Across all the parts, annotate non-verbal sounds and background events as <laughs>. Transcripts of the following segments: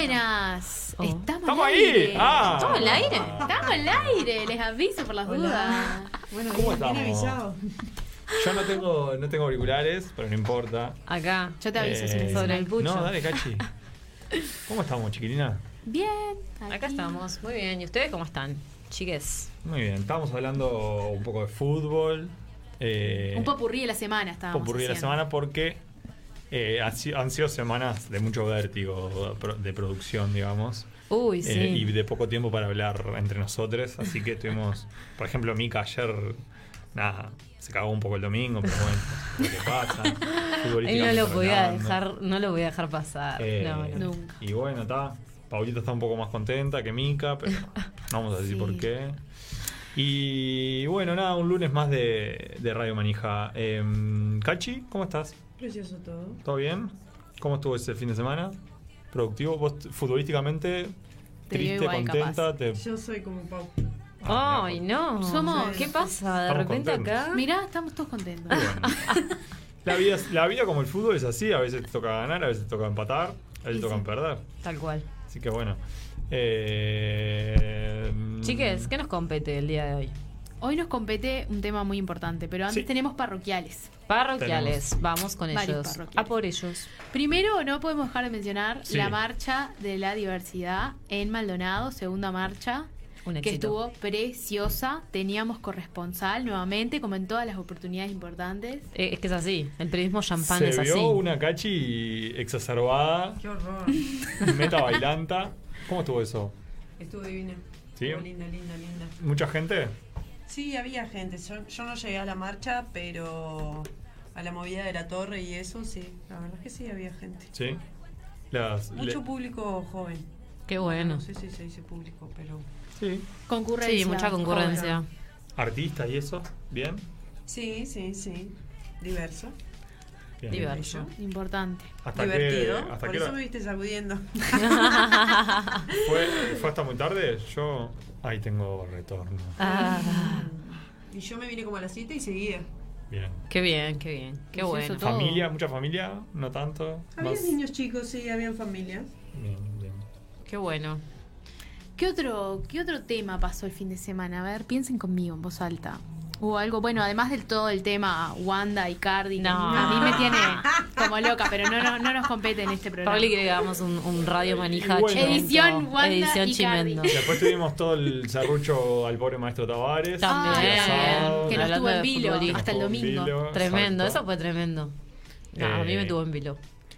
Buenas. Oh. Estamos, ¡Estamos al ahí! aire. ¡Ah! ¿Estamos al aire? Estamos al aire, les aviso por las Hola. dudas. Bueno, ¿Cómo bien, avisado. Yo no tengo, no tengo auriculares, pero no importa. Acá. Yo te aviso si Eh, necesitas. Sobre el pucho. No, dale, Cachi. ¿Cómo estamos, chiquilina? Bien. Acá estamos. Muy bien. ¿Y ustedes cómo están? Chiques. Muy bien, estábamos hablando un poco de fútbol. Eh, Un popurrí de la semana estábamos popurrí de la semana porque eh, han, si- han sido semanas de mucho vértigo de producción, digamos. Uy, sí. Eh, y de poco tiempo para hablar entre nosotros. Así que tuvimos, <laughs> por ejemplo, Mika ayer, nada, se cagó un poco el domingo, pero bueno, lo que pasa. <laughs> Él no lo podía hablando. dejar, no lo voy a dejar pasar. Eh, no. Nunca. Y bueno, está. Paulita está un poco más contenta que Mika, pero <laughs> no vamos a decir Sí. por qué. Y bueno, nada, un lunes más de, de Radio Manija. Em, Cachi, ¿cómo estás? Precioso todo. ¿Todo bien? ¿Cómo estuvo ese fin de semana? ¿Productivo? ¿Vos futbolísticamente Te triste, igual, contenta? Te... Yo soy como Pau. Ah, Ay, no. Somos- ¿Qué pasa? De Estamos repente contentos. acá. Mirá, estamos todos contentos. bueno. <laughs> La vida, la vida como el fútbol es así, a veces te toca ganar, a veces te toca empatar, a veces te tocan sí. perder. Tal cual. Así que bueno. Eh, Chiques, ¿qué nos compete el día de hoy? Hoy nos compete un tema muy importante, pero antes Sí. tenemos parroquiales. Parroquiales. Vamos con ellos. A por ellos. Primero, no podemos dejar de mencionar Sí. la marcha de la diversidad en Maldonado, segunda marcha, Un que estuvo preciosa. Teníamos corresponsal nuevamente, como en todas las oportunidades importantes. Eh, es que es así. El periodismo champán Se es vio así. una cachi exacerbada, Qué horror. <laughs> meta bailanta. ¿Cómo estuvo eso? Estuvo divina. ¿Sí? Estuvo linda, linda, linda. ¿Mucha gente? Sí, había gente. Yo, yo no llegué a la marcha, pero a la movida de la torre y eso, sí. La verdad es que sí, había gente. Sí. Las, Mucho le- público joven. Qué bueno. No sé si se dice público, pero... sí. Concurrencia. Sí, mucha concurrencia. joven. Artistas y eso. ¿Bien? Sí, sí, sí. Diverso. Bien. Diverso. Importante. ¿Hasta Divertido. qué, hasta Por qué eso me viste sacudiendo. <laughs> <laughs> ¿Fue, ¿Fue hasta muy tarde? Yo ahí tengo retorno. Ah, y yo me vine como a las 7 y seguía. Bien. qué bien, qué bien. Qué Pues bueno. ¿Familia? ¿Mucha familia? ¿No tanto? Había Más- niños chicos, sí, habían familias. Bien, bien. Qué bueno. ¿Qué otro, ¿Qué otro tema pasó el fin de semana? A ver, piensen conmigo en voz alta. Hubo algo, bueno, además del todo el tema Wanda y Cardi, No. a mí me tiene como loca, pero no, no, no nos compete en este programa. Quiere que hagamos un, un radio manija bueno. Edición Wanda Edición y Cardi. chimento. Después tuvimos todo el serrucho al pobre maestro Tavares. También. Asado. que nos tuvo en vilo hasta el domingo. vilo, Tremendo, exacto. eso fue tremendo. No, a mí me Eh, tuvo en vilo.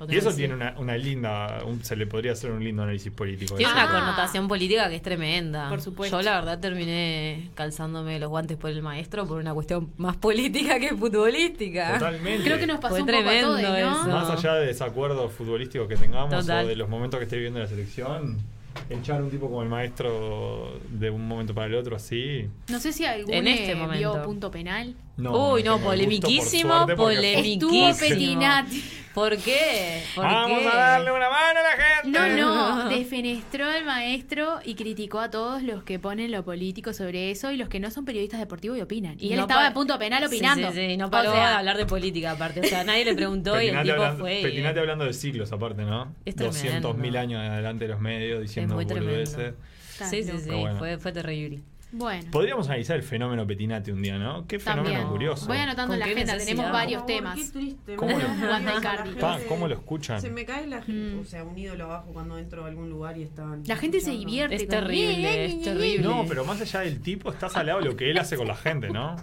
Y eso tiene una, una linda, un- se le podría hacer un lindo análisis político. Tiene eso. una Ah. connotación política que es tremenda. Por supuesto. Yo la verdad terminé calzándome los guantes por el maestro por una cuestión más política que futbolística. Totalmente. Creo que nos pasó Fue un poco a tremendo todos, ¿no? eso. Más allá de desacuerdos futbolísticos que tengamos Total. o de los momentos que esté viviendo la selección, echar un tipo como el maestro de un momento para el otro así. No sé si alguno En este vio momento. punto penal. Uy, no, por polemiquísimo, suerte, porque- polemiquísimo. Estuvo Petinati. <laughs> ¿Por qué? ¿Por Vamos qué? a darle una mano a la gente. No, no, defenestró al maestro y criticó a todos los que ponen lo político sobre eso y los que no son periodistas deportivos y opinan. Y él No estaba de punto penal opinando. Sí, sí, sí, no O paró sea, de hablar de política aparte. O sea, nadie le preguntó y el tipo hablando, fue. y- Petinati hablando de siglos aparte, ¿no? Es tremendo. 200.000 años adelante de los medios diciendo muy tremendo. boludeces. Sí, sí, sí, bueno. fue, fue terrible. Bueno. Podríamos analizar el fenómeno Petinati un día, ¿no? Qué fenómeno También. curioso. Voy anotando ¿Con en la agenda, tenemos varios temas. Qué triste. ¿Cómo lo- <laughs> gente. Pa, ¿cómo lo escuchan? Se me cae la gente, Mm. o sea, un ídolo abajo cuando entro a algún lugar y están. La gente se divierte. Es terrible, es terrible. No, pero más allá del tipo, está salado lo que él hace con la gente, ¿no?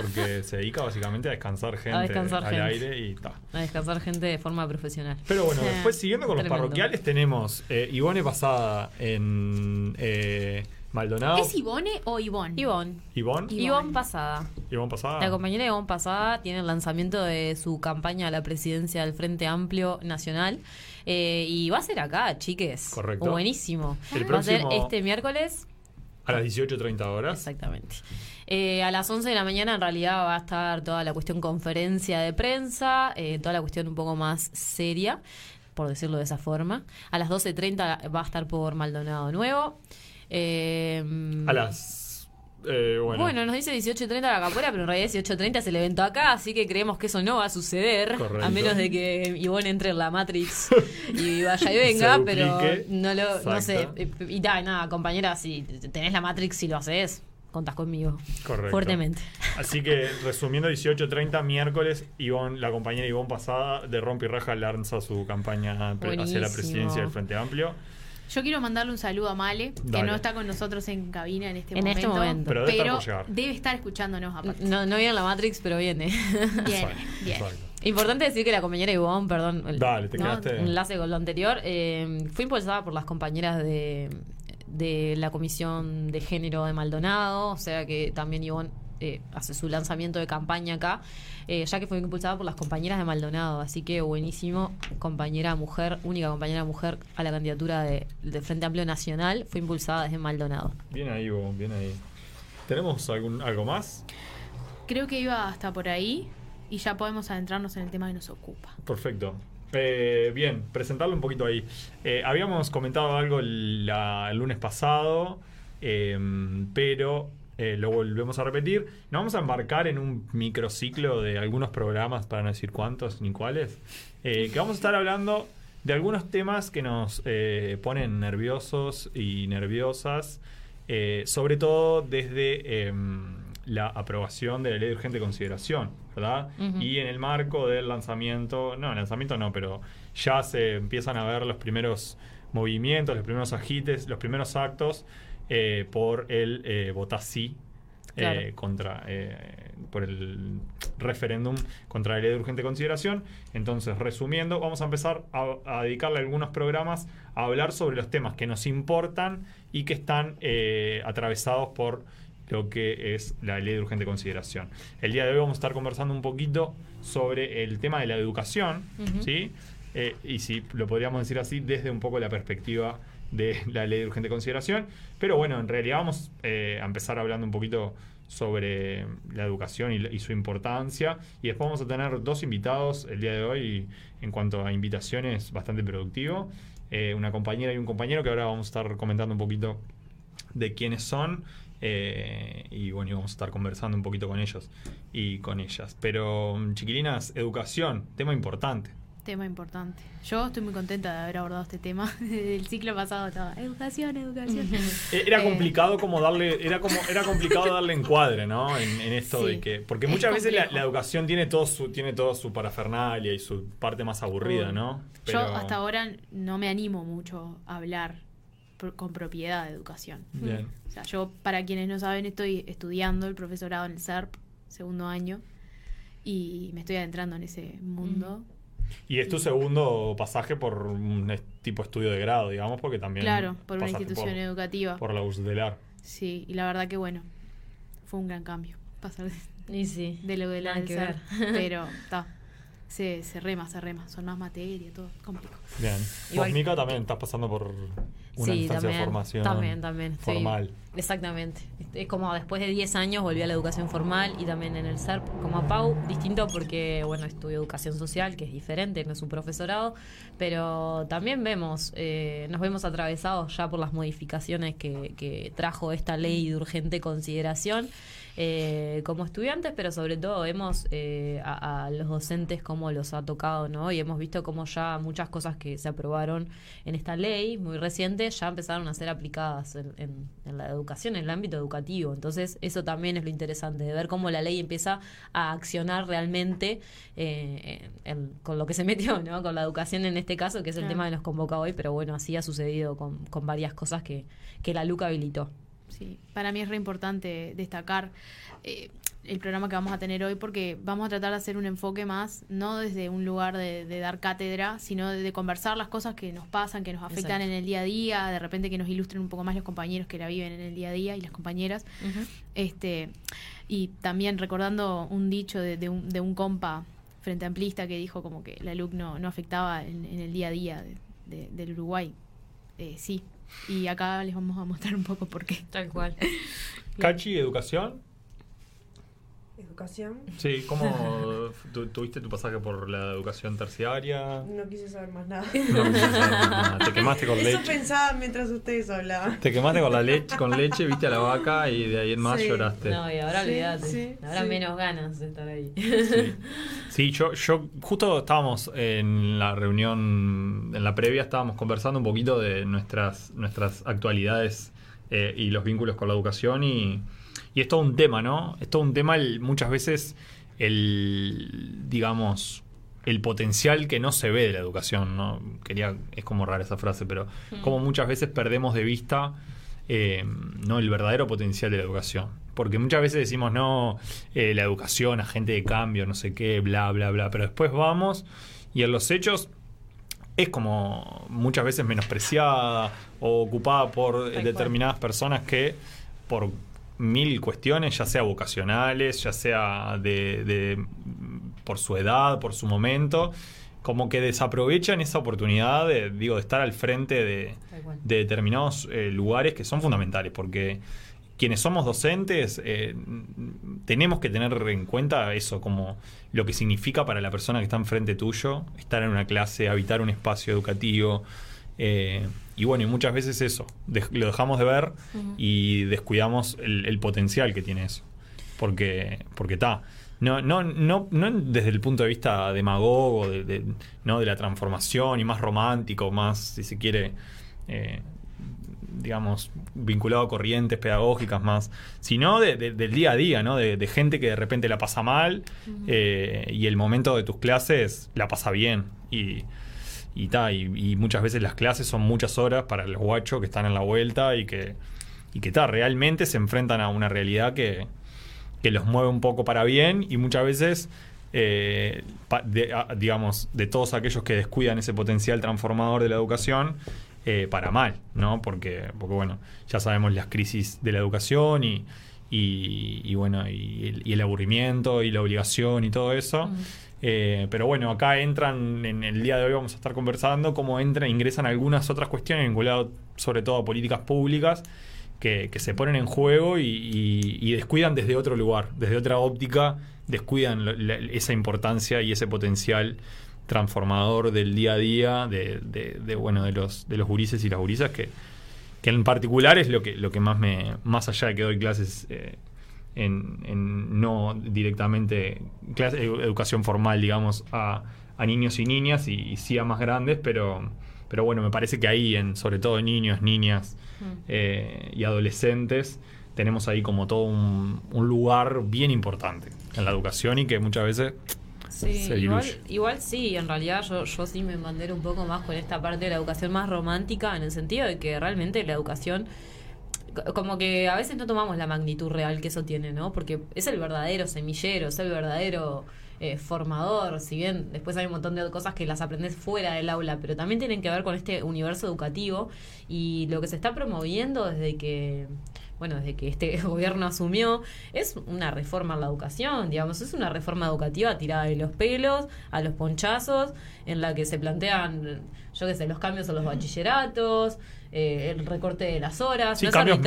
Porque se dedica básicamente a descansar gente descansar al gente. aire y ta. A descansar gente de forma profesional. Pero bueno, después siguiendo con los Tremendo. parroquiales, tenemos eh, Ivone Pasada en eh, Maldonado. ¿Es Ivone o Ivón? Ivonne. Ivonne. Ivonne. Ivonne Pasada. Ivonne Pasada. La compañera Ivonne Pasada tiene el lanzamiento de su campaña a la presidencia del Frente Amplio Nacional. Eh, y va a ser acá, chiques. Correcto. Buenísimo. El Va a ser próximo- este miércoles A las 18.30 horas. Exactamente. Eh, a las 11 de la mañana en realidad va a estar toda la cuestión conferencia de prensa, eh, toda la cuestión un poco más seria, por decirlo de esa forma. A las 12.30 va a estar por Maldonado Nuevo. Eh, A las Eh, bueno, Bueno, nos dice 18.30 la capoeira, pero en realidad 18.30 es el evento acá, así que creemos que eso no va a suceder. Correcto. A menos de que Ivonne entre en la Matrix y <laughs> vaya y venga, pero no lo, no sé. Exacto. Y da, nada, compañera, si tenés la Matrix y lo haces, contás conmigo. Correcto. Fuertemente. Así que resumiendo, 18.30 miércoles, Ivonne, la compañera Ivonne Pasada de Rompi Raja lanza su campaña hacia la presidencia del Frente Amplio. Yo quiero mandarle un saludo a Male, que no está con nosotros en cabina en este En momento. este momento. Pero debe estar pero llegar. debe estar escuchándonos aparte. No, no viene la Matrix, pero viene. Bien, Exacto, bien. Importante decir que la compañera Ivonne, perdón, el- Dale, te ¿no? quedaste- Un enlace con lo anterior, eh, fue impulsada por las compañeras de, de la Comisión de Género de Maldonado, o sea que también Ivonne eh, hace su lanzamiento de campaña acá, eh, ya que fue impulsada por las compañeras de Maldonado, así que buenísimo, compañera mujer, única compañera mujer a la candidatura de, de Frente Amplio Nacional, fue impulsada desde Maldonado. Bien ahí, Ivonne, bien ahí. ¿Tenemos algún, algo más? Creo que iba hasta por ahí y ya podemos adentrarnos en el tema que nos ocupa. Perfecto. Eh, bien, presentarlo un poquito ahí. Eh, habíamos comentado algo la- el lunes pasado, eh, pero eh, lo volvemos a repetir. Nos vamos a embarcar en un microciclo de algunos programas, para no decir cuántos ni cuáles, eh, que vamos a estar hablando de algunos temas que nos eh, ponen nerviosos y nerviosas, sobre todo desde em, la aprobación de la ley de urgente consideración, ¿verdad? Y en el marco del lanzamiento, no, lanzamiento no, pero ya se empiezan a ver los primeros movimientos, los primeros agites, los primeros actos eh, por el eh, sí Claro. eh, contra eh, por el referéndum contra la ley de urgente consideración. Entonces, resumiendo, vamos a empezar a, a dedicarle algunos programas a hablar sobre los temas que nos importan y que están atravesados por lo que es la ley de urgente consideración. El día de hoy vamos a estar conversando un poquito sobre el tema de la educación. ¿sí? Eh, y si lo podríamos decir así, desde un poco la perspectiva de la ley de urgente consideración. Pero bueno, en realidad vamos eh, a empezar hablando un poquito sobre la educación y, su importancia. Y después vamos a tener dos invitados el día de hoy, en cuanto a invitaciones, bastante productivo. Eh, una compañera y un compañero que ahora vamos a estar comentando un poquito de quiénes son. eh, y bueno, vamos a estar conversando un poquito con ellos y con ellas. Pero, chiquilinas, educación, tema importante. Tema importante. Yo estoy muy contenta de haber abordado este tema. <laughs> El ciclo pasado estaba educación, educación. <laughs> Eh, Era Eh. complicado como darle, era como, era complicado darle encuadre, ¿no? En, en esto Sí. de que. Porque muchas veces la, educación tiene todo su, tiene todo su parafernalia y su parte más aburrida. ¿no? Yo hasta ahora no me animo mucho a hablar con propiedad de educación. Bien. O sea, yo, para quienes no saben, estoy estudiando el profesorado en el SERP, segundo año, y me estoy adentrando en ese mundo. Y es tu segundo pasaje por un tipo estudio de grado, digamos, porque también. Claro, por una institución por, educativa. Por la USDELAR. Sí, y la verdad que bueno, fue un gran cambio pasar de, Y sí. de lo de la ver. <laughs> Pero está, se, se rema, se rema, son más materia, todo complicado. Bien. Igual- Vos, Mica, también estás pasando por una Sí, instancia también, de formación. También, también. Formal. Exactamente. Es como después de 10 años volví a la educación formal y también en el SERP como Pau. Distinto porque, bueno, estudio educación social, que es diferente, no es un profesorado. Pero también vemos, eh, nos vemos atravesados ya por las modificaciones que, que trajo esta ley de urgente consideración. Eh, como estudiantes, pero sobre todo vemos eh, a, a los docentes cómo los ha tocado, ¿no? Y hemos visto cómo ya muchas cosas que se aprobaron en esta ley muy reciente ya empezaron a ser aplicadas en, en- en la educación, en el ámbito educativo. Entonces, eso también es lo interesante, de ver cómo la ley empieza a accionar realmente eh, en- con lo que se metió, ¿no? Con la educación en este caso, que es el Claro. tema que nos convoca hoy, pero bueno, así ha sucedido con, con varias cosas que, que la LUCA habilitó. Sí, para mí es re importante destacar eh, el programa que vamos a tener hoy porque vamos a tratar de hacer un enfoque más, no desde un lugar de, de dar cátedra, sino de, de conversar las cosas que nos pasan, que nos afectan Exacto. en el día a día, de repente que nos ilustren un poco más los compañeros que la viven en el día a día y las compañeras. Este, y también recordando un dicho de, de un, de un compa frente amplista que dijo como que la LUC no, no afectaba en, en el día a día de- de- del Uruguay. Eh, sí, y acá les vamos a mostrar un poco por qué. Tal cual. Cachi, educación. Educación. Sí, ¿cómo <laughs> tu- tuviste tu pasaje por la educación terciaria? No quise saber más nada. No quisiste saber nada. Te quemaste con Eso leche. pensaba mientras ustedes hablaban. Te quemaste con la leche, con leche, viste a la vaca y de ahí en más Sí. lloraste. No, y ahora Sí, olvídate. sí, Habrá sí. menos ganas de estar ahí. Sí, Sí, yo, yo justo estábamos en la reunión, en la previa, estábamos conversando un poquito de nuestras, nuestras actualidades eh, y los vínculos con la educación y, y es todo un tema, ¿no? Es todo un tema el- muchas veces el, digamos, el potencial que no se ve de la educación, ¿no? Quería, es como rara esa frase, pero como muchas veces perdemos de vista eh, no el verdadero potencial de la educación. Porque muchas veces decimos, no, eh, la educación, agente de cambio, no sé qué, bla, bla, bla. Pero después vamos y en los hechos es como muchas veces menospreciada o ocupada por cual. determinadas personas que por mil cuestiones, ya sea vocacionales, ya sea de, de- por su edad, por su momento, como que desaprovechan esa oportunidad de, digo, de estar al frente de, determinados eh, lugares que son fundamentales, porque quienes somos docentes eh, tenemos que tener en cuenta eso como lo que significa para la persona que está enfrente tuyo, estar en una clase, habitar un espacio educativo. Eh, y bueno, y muchas veces eso, lo dejamos de ver y descuidamos el, el potencial que tiene eso. Porque porque está. No, no, no, no desde el punto de vista demagogo, de, de- no de la transformación y más romántico, más, si se quiere, eh, digamos, vinculado a corrientes pedagógicas más, sino de- de- del día a día, ¿no? De, de gente que de repente la pasa mal eh, y el momento de tus clases la pasa bien. Y, y, ta, y, muchas veces las clases son muchas horas para los guachos que están en la vuelta y que, y que ta, realmente se enfrentan a una realidad que, que los mueve un poco para bien y muchas veces, eh, de- digamos, de todos aquellos que descuidan ese potencial transformador de la educación, eh, para mal, ¿no? Porque, porque, bueno, ya sabemos las crisis de la educación y, y, y, bueno, y el, y el aburrimiento y la obligación y todo eso. Eh, pero bueno, acá entran, en el día de hoy vamos a estar conversando cómo entran, ingresan algunas otras cuestiones vinculadas sobre todo a políticas públicas que, que se ponen en juego y, y- y descuidan desde otro lugar, desde otra óptica, descuidan lo- la- esa importancia y ese potencial transformador del día a día de, de- de, bueno de los de los gurises y las gurisas que, que en particular es lo que lo que más me más allá de que doy clases eh, en, en no directamente clase- edu- educación formal digamos a, a niños y niñas y, y sí a más grandes pero pero bueno me parece que ahí en sobre todo niños niñas eh, y adolescentes tenemos ahí como todo un, un lugar bien importante en la educación y que muchas veces Sí, igual, igual sí, en realidad yo, yo sí me bandero un poco más con esta parte de la educación más romántica, en el sentido de que realmente la educación, co- como que a veces no tomamos la magnitud real que eso tiene, ¿no? Porque es el verdadero semillero, es el verdadero eh, formador, si bien después hay un montón de cosas que las aprendes fuera del aula, pero también tienen que ver con este universo educativo y lo que se está promoviendo desde que bueno, desde que este <laughs> gobierno asumió, es una reforma en la educación, digamos, es una reforma educativa tirada de los pelos, a los ponchazos, en la que se plantean, yo qué sé, los cambios en los bachilleratos, eh, el recorte de las horas, Sí, no cambios,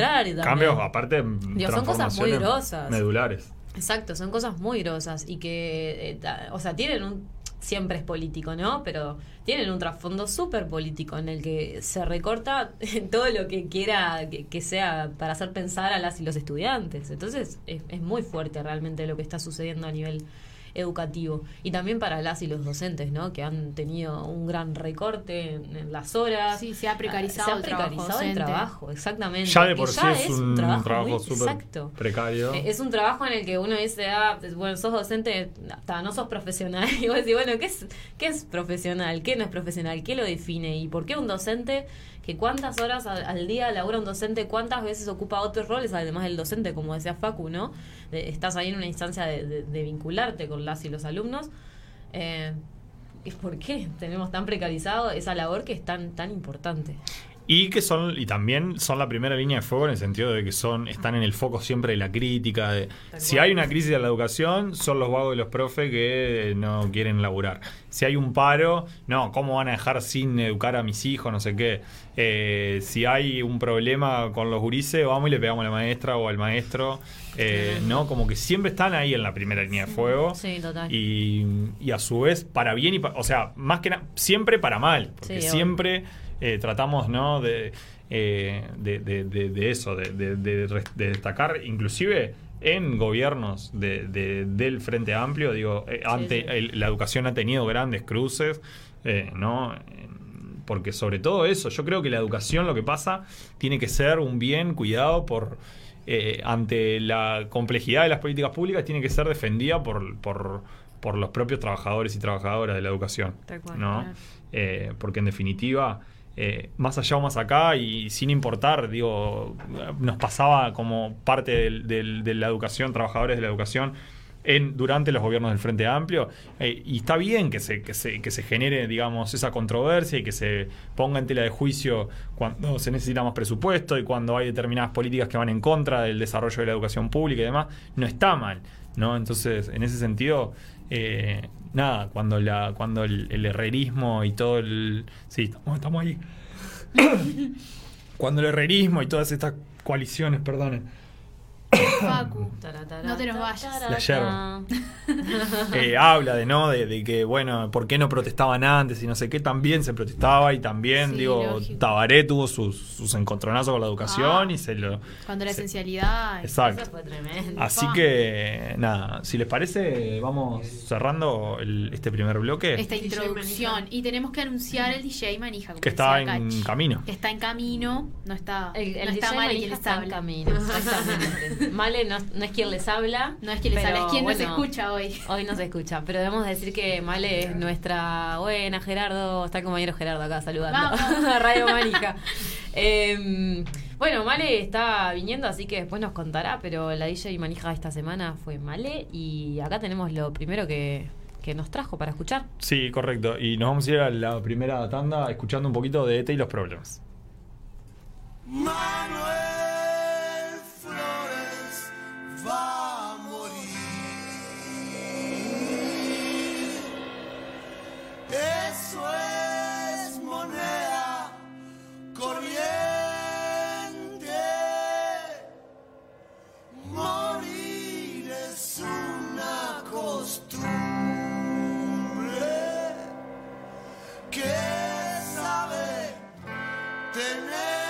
cambios aparte Digo, son cosas muy grosas. medulares. Exacto, son cosas muy grosas y que, eh, o sea, tienen un, siempre es político, ¿no? Pero tienen un trasfondo súper político en el que se recorta <laughs> todo lo que quiera que, que sea para hacer pensar a las y los estudiantes. Entonces es, es muy fuerte realmente lo que está sucediendo a nivel educativo y también para las y los docentes, ¿no? Que han tenido un gran recorte en, en las horas. Sí, se ha precarizado Se ha el trabajo precarizado el trabajo, exactamente. Ya de por sí es un trabajo súper precario. Eh, Es un trabajo en el que uno dice, ah, bueno, sos docente, ta, no sos profesional. <laughs> Y vos decís, bueno, ¿qué es, ¿qué es profesional? ¿Qué no es profesional? ¿Qué lo define? ¿Y por qué un docente, que cuántas horas al, al día labura un docente, cuántas veces ocupa otros roles, además del docente, como decía Facu, ¿no? De- estás ahí en una instancia de, de- de vincularte con las y los alumnos. Eh, ¿y ¿Por qué tenemos tan precarizado esa labor que es tan, tan importante? Y que son y también son la primera línea de fuego en el sentido de que son están en el foco siempre de la crítica de si hay una crisis de la educación son los vagos de los profes que no quieren laburar. Si hay un paro no cómo van a dejar sin educar a mis hijos no sé qué. Eh, si hay un problema con los gurises vamos y le pegamos a la maestra o al maestro. Eh, no como que siempre están ahí en la primera línea de fuego. Sí, total. y, y a su vez para bien y para, o sea más que nada siempre para mal porque Sí, siempre eh, tratamos no de, eh, de, de- de- eso de, destacar inclusive en gobiernos de- de- del Frente Amplio digo eh, ante sí. el- la educación ha tenido grandes cruces no porque sobre todo eso yo creo que la educación lo que pasa tiene que ser un bien cuidado por ante la complejidad de las políticas públicas tiene que ser defendida por, por, por los propios trabajadores y trabajadoras de la educación. ¿no? Eh, porque en definitiva, eh, más allá o más acá, y sin importar, digo, nos pasaba como parte de la educación, trabajadores de la educación, en, durante los gobiernos del Frente Amplio. eh, y está bien que se, que, se, que se genere, digamos, esa controversia y que se ponga en tela de juicio cuando se necesita más presupuesto y cuando hay determinadas políticas que van en contra del desarrollo de la educación pública y demás. No está mal, ¿no? Entonces, en ese sentido, eh, nada, cuando, la, cuando el, el herrerismo y todo el... Sí, estamos, estamos ahí. <coughs> cuando el herrerismo y todas estas coaliciones, perdonen. Facu. No te nos vayas. La yerba. <laughs> eh, habla de no de, de que bueno por qué no protestaban antes y no sé qué también se protestaba y también Sí, digo lógico. Tabaré tuvo sus, sus encontronazos con la educación Ah. y se lo Cuando la se- esencialidad. exacto Eso fue tremendo. así que nada si les parece vamos cerrando el- este primer bloque Esta introducción. Y tenemos que anunciar el DJ Manija. como que está en Cachi. camino Que está en camino. No está, El, el no está DJ mal y está en camino, <laughs> exactamente. Male no, no es quien les habla. No es quien les habla, es quien nos escucha hoy. Hoy no se escucha, pero debemos decir que Male es nuestra buena Gerardo, está el compañero Gerardo acá saludando a <laughs> Radio Manija. Eh, bueno, Male está viniendo, así que después nos contará, pero la DJ Manija esta semana fue Male y acá tenemos lo primero que, que nos trajo para escuchar. sí correcto y nos vamos a ir a la primera tanda escuchando un poquito de ETA y los problemas Manuel va a morir. Eso es moneda corriente. Morir es una costumbre que sabe tener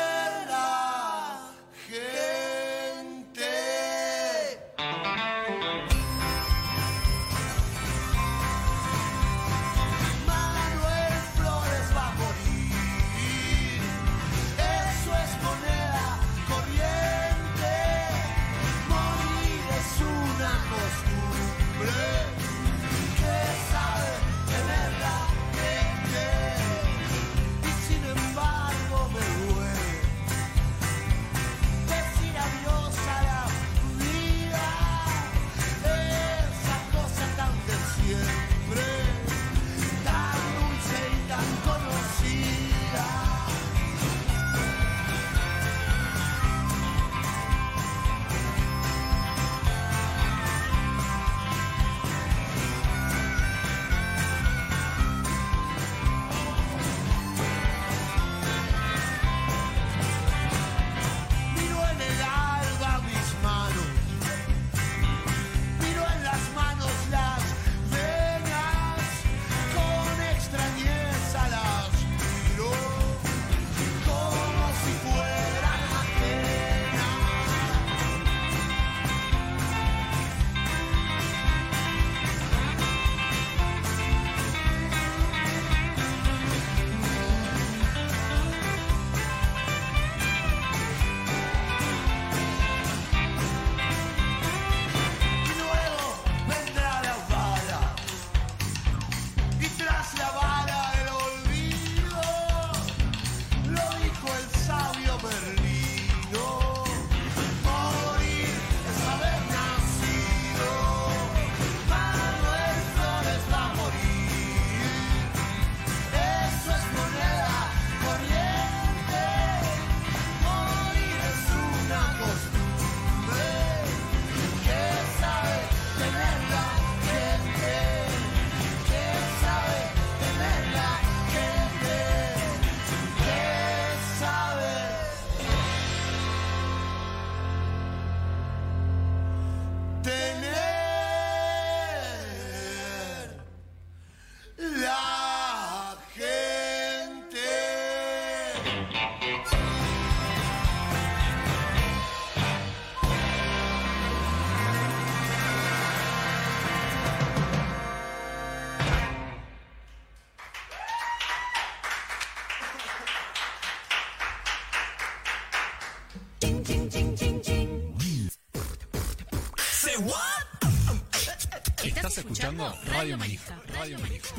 Estás escuchando Radio Manija. Radio Manija.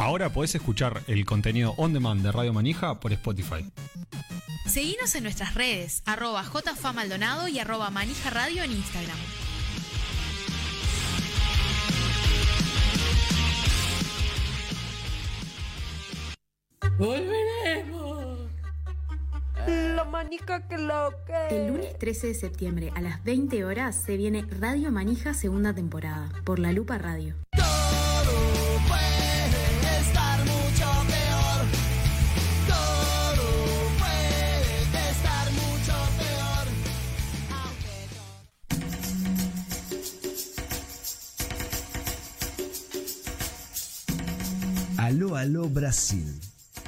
Ahora podés escuchar el contenido on demand de Radio Manija por Spotify. Seguinos en nuestras redes, arroba jfamaldonado y arroba manija radio en Instagram. El lunes 13 de septiembre a las 20 horas se viene Radio Manija segunda temporada por La Lupa Radio. Todo puede estar mucho peor. Todo puede estar mucho peor. Alô, alô Brasil.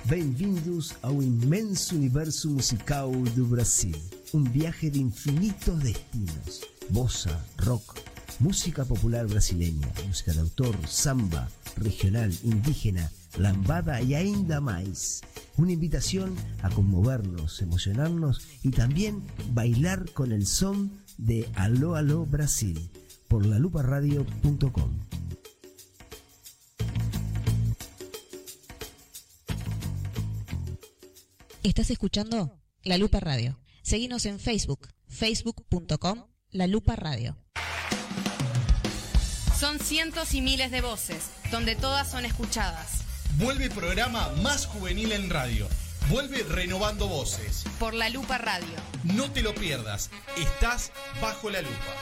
Bem-vindos ao imenso universo musical do Brasil. Um viaje de infinitos destinos. Bossa, rock, música popular brasileña, música de autor, samba, regional, indígena, lambada e ainda mais. Una invitación a conmovernos, emocionarnos y también bailar con el son de Aló, aló Brasil por laluparadio.com. Estás escuchando La Lupa Radio. Seguinos en Facebook, facebook.com La Lupa Radio. Son cientos y miles de voces, donde todas son escuchadas. Vuelve programa más juvenil en radio. Vuelve renovando voces. Por La Lupa Radio. No te lo pierdas. Estás bajo la lupa.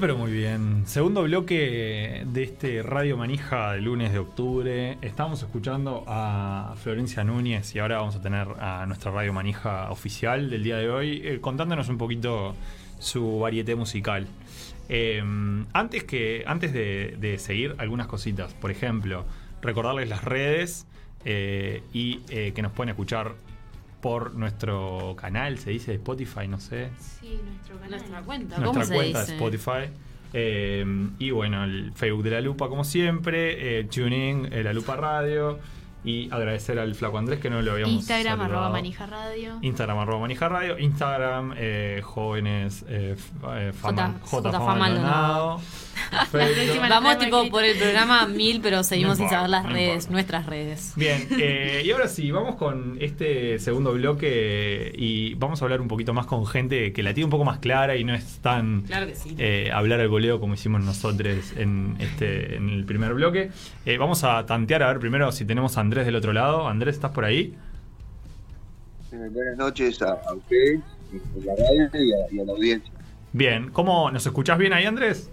Pero muy bien. Segundo bloque de este Radio Manija de lunes de octubre. Estamos escuchando a Florencia Núñez y ahora vamos a tener a nuestra Radio Manija oficial del día de hoy eh, contándonos un poquito su varieté musical. Eh, antes que antes de, seguir algunas cositas, por ejemplo, recordarles las redes eh, y que nos pueden escuchar por nuestro canal, se dice de Spotify, no sé Sí, nuestro canal. Nuestra cuenta, ¿cómo nuestra se cuenta de dice? Spotify. Eh, y bueno, el Facebook de La Lupa, como siempre. Eh, TuneIn, eh, La Lupa Radio. Y agradecer al Flaco Andrés que no lo habíamos Instagram, saludado. arroba manija radio. Instagram, arroba manija radio. Instagram, eh, jóvenes, eh, eh, fama, J- J. J. Fama Maldonado. Perfecto. Vamos tipo por el programa 1000, pero seguimos sin importa, saber las no redes, importa. nuestras redes. Bien, <laughs> eh, y ahora sí, vamos con este segundo bloque y vamos a hablar un poquito más con gente que la tiene un poco más clara y no es tan Claro que sí. eh, hablar al voleo como hicimos nosotros en, este, en el primer bloque. Eh, vamos a tantear a ver primero si tenemos a Andrés del otro lado. Andrés, ¿estás por ahí? Buenas noches a, a ustedes, a la radio y a, y a la audiencia. Bien, ¿cómo nos escuchás bien ahí, Andrés?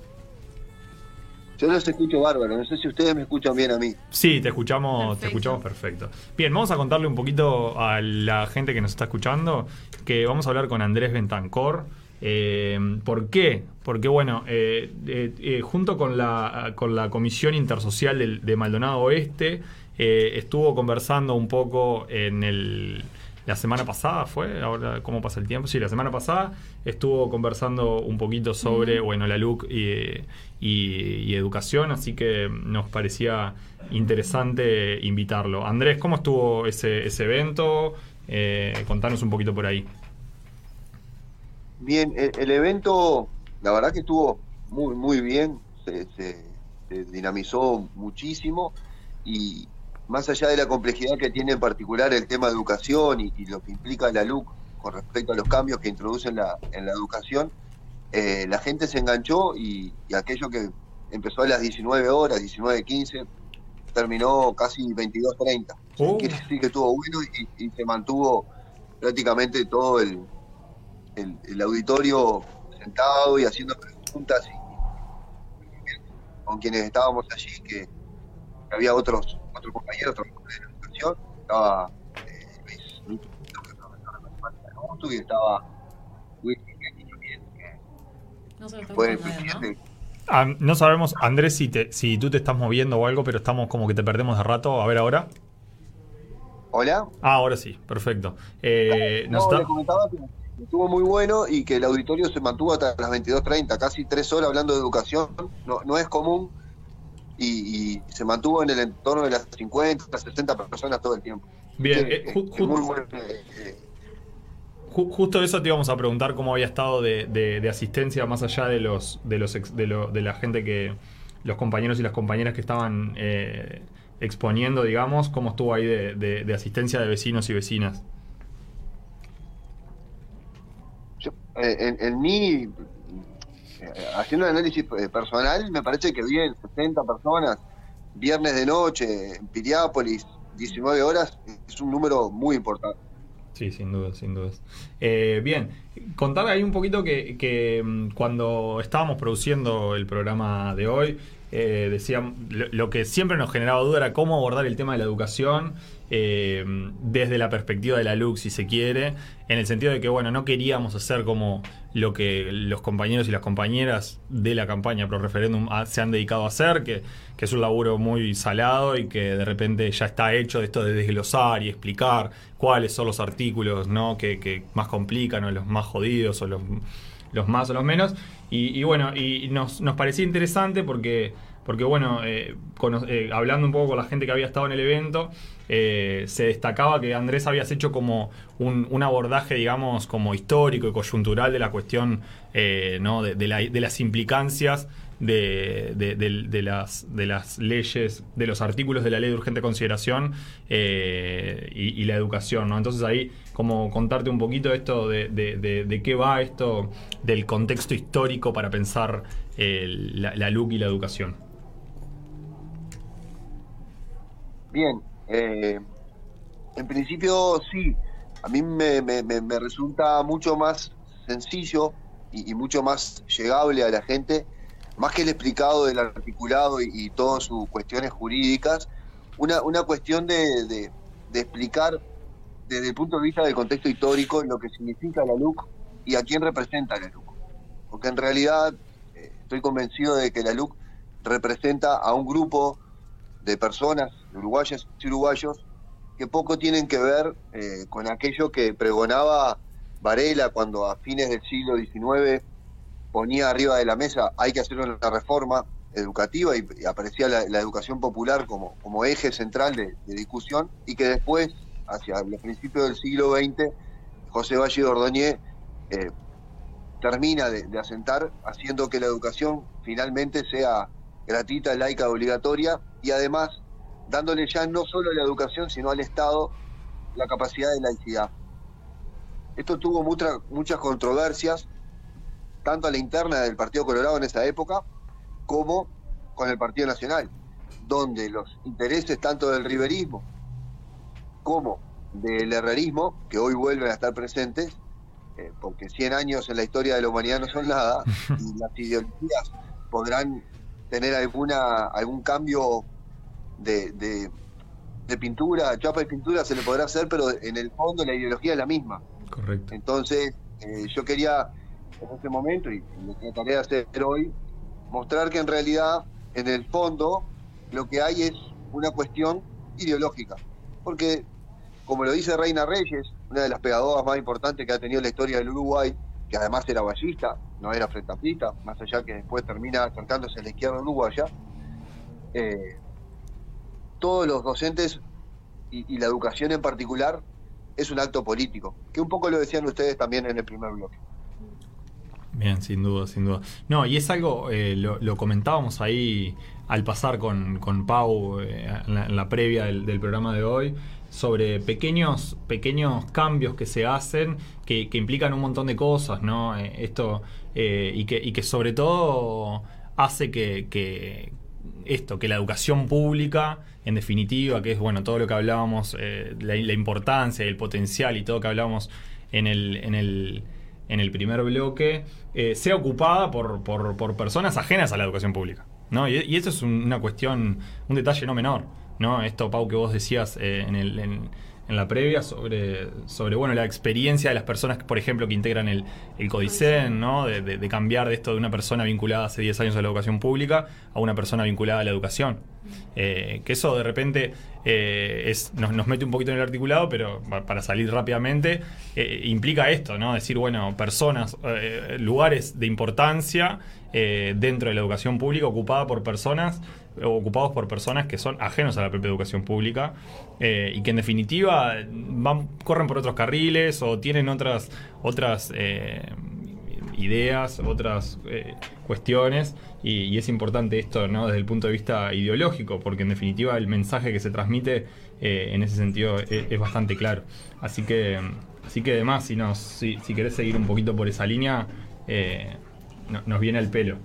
Yo los escucho bárbaro, no sé si ustedes me escuchan bien a mí. Sí, te escuchamos, te Perfecto. escuchamos perfecto. Bien, vamos a contarle un poquito a la gente que nos está escuchando que vamos a hablar con Andrés Bentancor. Eh, ¿Por qué? Porque, bueno, eh, eh, eh, junto con la, con la Comisión Intersocial de, Maldonado Oeste, eh, estuvo conversando un poco en el. La semana pasada fue, ahora cómo pasa el tiempo. Sí, la semana pasada estuvo conversando un poquito sobre, bueno, la LUC y, y- y educación, así que nos parecía interesante invitarlo. Andrés, ¿cómo estuvo ese, ese evento? Eh, contanos un poquito por ahí. Bien, el, el evento, la verdad que estuvo muy, muy bien, se, se- se dinamizó muchísimo y más allá de la complejidad que tiene en particular el tema de educación y, y lo que implica la LUC con respecto a los cambios que introduce en la, en la educación, eh, la gente se enganchó y, y aquello que empezó a las 19 horas, 19.15, terminó casi 22.30. Oh. Quiere decir que estuvo bueno y, y se mantuvo prácticamente todo el, el, el auditorio sentado y haciendo preguntas y, con quienes estábamos allí, que había otros otros compañeros de la educación, estaba eh, Luis, Luis que estaba en la matemática de y estaba Luis que No. Ah, no sabemos, Andrés, si, te, si tú te estás moviendo o algo, pero estamos como que te perdemos de rato. A ver ahora. Hola. Ah, ahora sí, perfecto. Eh, nos No, está- le comentaba que estuvo muy bueno y que el auditorio se mantuvo hasta las 22.30, casi tres horas hablando de educación, no, no es común y, y se mantuvo en el entorno de las 50, 60 personas todo el tiempo. Bien, eh, ju- ju- muy eh, Ju- Justo eso te íbamos a preguntar cómo había estado de, de- de asistencia más allá de los de los ex- de, lo- de la gente que los compañeros y las compañeras que estaban eh, exponiendo, digamos, cómo estuvo ahí de, asistencia de vecinos y vecinas. yo, eh, en, en mí, haciendo un análisis eh, personal, me parece que bien, 60 personas, viernes de noche, en Piriápolis, 19 horas, es un número muy importante. Sí, sin dudas, sin dudas. Eh, bien, contar ahí un poquito que, que, mm, cuando estábamos produciendo el programa de hoy, eh, decíamos, lo, que siempre nos generaba duda era cómo abordar el tema de la educación eh, desde la perspectiva de la LUC, si se quiere, en el sentido de que, bueno, no queríamos hacer como lo que los compañeros y las compañeras de la campaña pro referéndum se han dedicado a hacer, que, que es un laburo muy salado y que de repente ya está hecho de esto de desglosar y explicar cuáles son los artículos ¿no? que, que más complican o los más jodidos o los, los más o los menos. Y, bueno, y nos, nos parecía interesante porque, porque bueno, eh, eh, hablando un poco con la gente que había estado en el evento, eh, se destacaba que Andrés habías hecho como un, un abordaje, digamos, como histórico y coyuntural de la cuestión ¿no? de las implicancias de, de- las, de las leyes, de los artículos de la ley de urgente consideración eh, y, la educación. ¿no? Entonces ahí, como contarte un poquito esto de, qué va esto del contexto histórico para pensar la, la LUC y la educación. Bien, eh, en principio sí, a mí me, me- me- me resulta mucho más sencillo y, y mucho más llegable a la gente, más que el explicado del articulado y, todas sus cuestiones jurídicas, una, una cuestión de explicar desde el punto de vista del contexto histórico lo que significa la LUC y a quién representa la LUC. Porque en realidad eh, estoy convencido de que la LUC representa a un grupo de personas, de uruguayas y uruguayos, que poco tienen que ver eh, con aquello que pregonaba Varela cuando a fines del siglo XIX ponía arriba de la mesa hay que hacer una reforma educativa y, aparecía la, educación popular como, como eje central de, discusión y que después, hacia los principios del siglo XX, José Valle Ordóñez eh, termina de, de asentar haciendo que la educación finalmente sea gratuita, laica, obligatoria y además dándole ya no solo a la educación, sino al Estado la capacidad de laicidad. Esto tuvo mucha- muchas controversias, tanto a la interna del Partido Colorado en esa época, como con el Partido Nacional, donde los intereses tanto del riverismo como del herrerismo, que hoy vuelven a estar presentes, eh, porque 100 años en la historia de la humanidad no son nada, <laughs> y las ideologías podrán tener alguna algún cambio de, de, de pintura, chapa y pintura se le podrá hacer, pero en el fondo la ideología es la misma. Correcto. Entonces, eh, yo quería en este momento, y lo trataré de hacer hoy, mostrar que en realidad, en el fondo, lo que hay es una cuestión ideológica. Porque, como lo dice Reina Reyes, una de las pegadoras más importantes que ha tenido la historia del Uruguay, que además era ballista, no era frentaplista, más allá que después termina acercándose a la izquierda uruguaya, eh, todos los docentes y la educación en particular es un acto político, que un poco lo decían ustedes también en el primer bloque. Bien, sin duda, sin duda. No, y es algo, eh, lo, lo comentábamos ahí al pasar con, con Pau eh, en, la, en la previa del, programa de hoy, sobre pequeños, pequeños cambios que se hacen que, que implican un montón de cosas, ¿no? Eh, esto, eh, y, que, y que sobre todo hace que, que esto, que la educación pública, en definitiva, que es bueno todo lo que hablábamos, eh, la, la importancia el potencial y todo que hablábamos en el, en el, en el primer bloque, eh, sea ocupada por, por, por personas ajenas a la educación pública. ¿no? Y, y eso es un- una cuestión, un detalle no menor. ¿no? Esto, Pau, que vos decías eh, en, el, en la previa sobre, sobre bueno, la experiencia de las personas, que, por ejemplo, que integran el, el Codicen, ¿no? De, de- de cambiar de esto de una persona vinculada hace 10 años a la educación pública a una persona vinculada a la educación. Eh, que eso de repente eh, es, nos, nos mete un poquito en el articulado, pero pa- para salir rápidamente, eh, implica esto, ¿no? Decir, bueno, personas, lugares de importancia eh, dentro de la educación pública ocupada por personas ocupados por personas que son ajenos a la propia educación pública eh, y que en definitiva van, corren por otros carriles o tienen otras otras eh, ideas, otras cuestiones y, es importante esto ¿no? desde el punto de vista ideológico porque en definitiva el mensaje que se transmite en ese sentido es, es bastante claro. Así que así que además si nos si, si querés seguir un poquito por esa línea no- nos viene al pelo.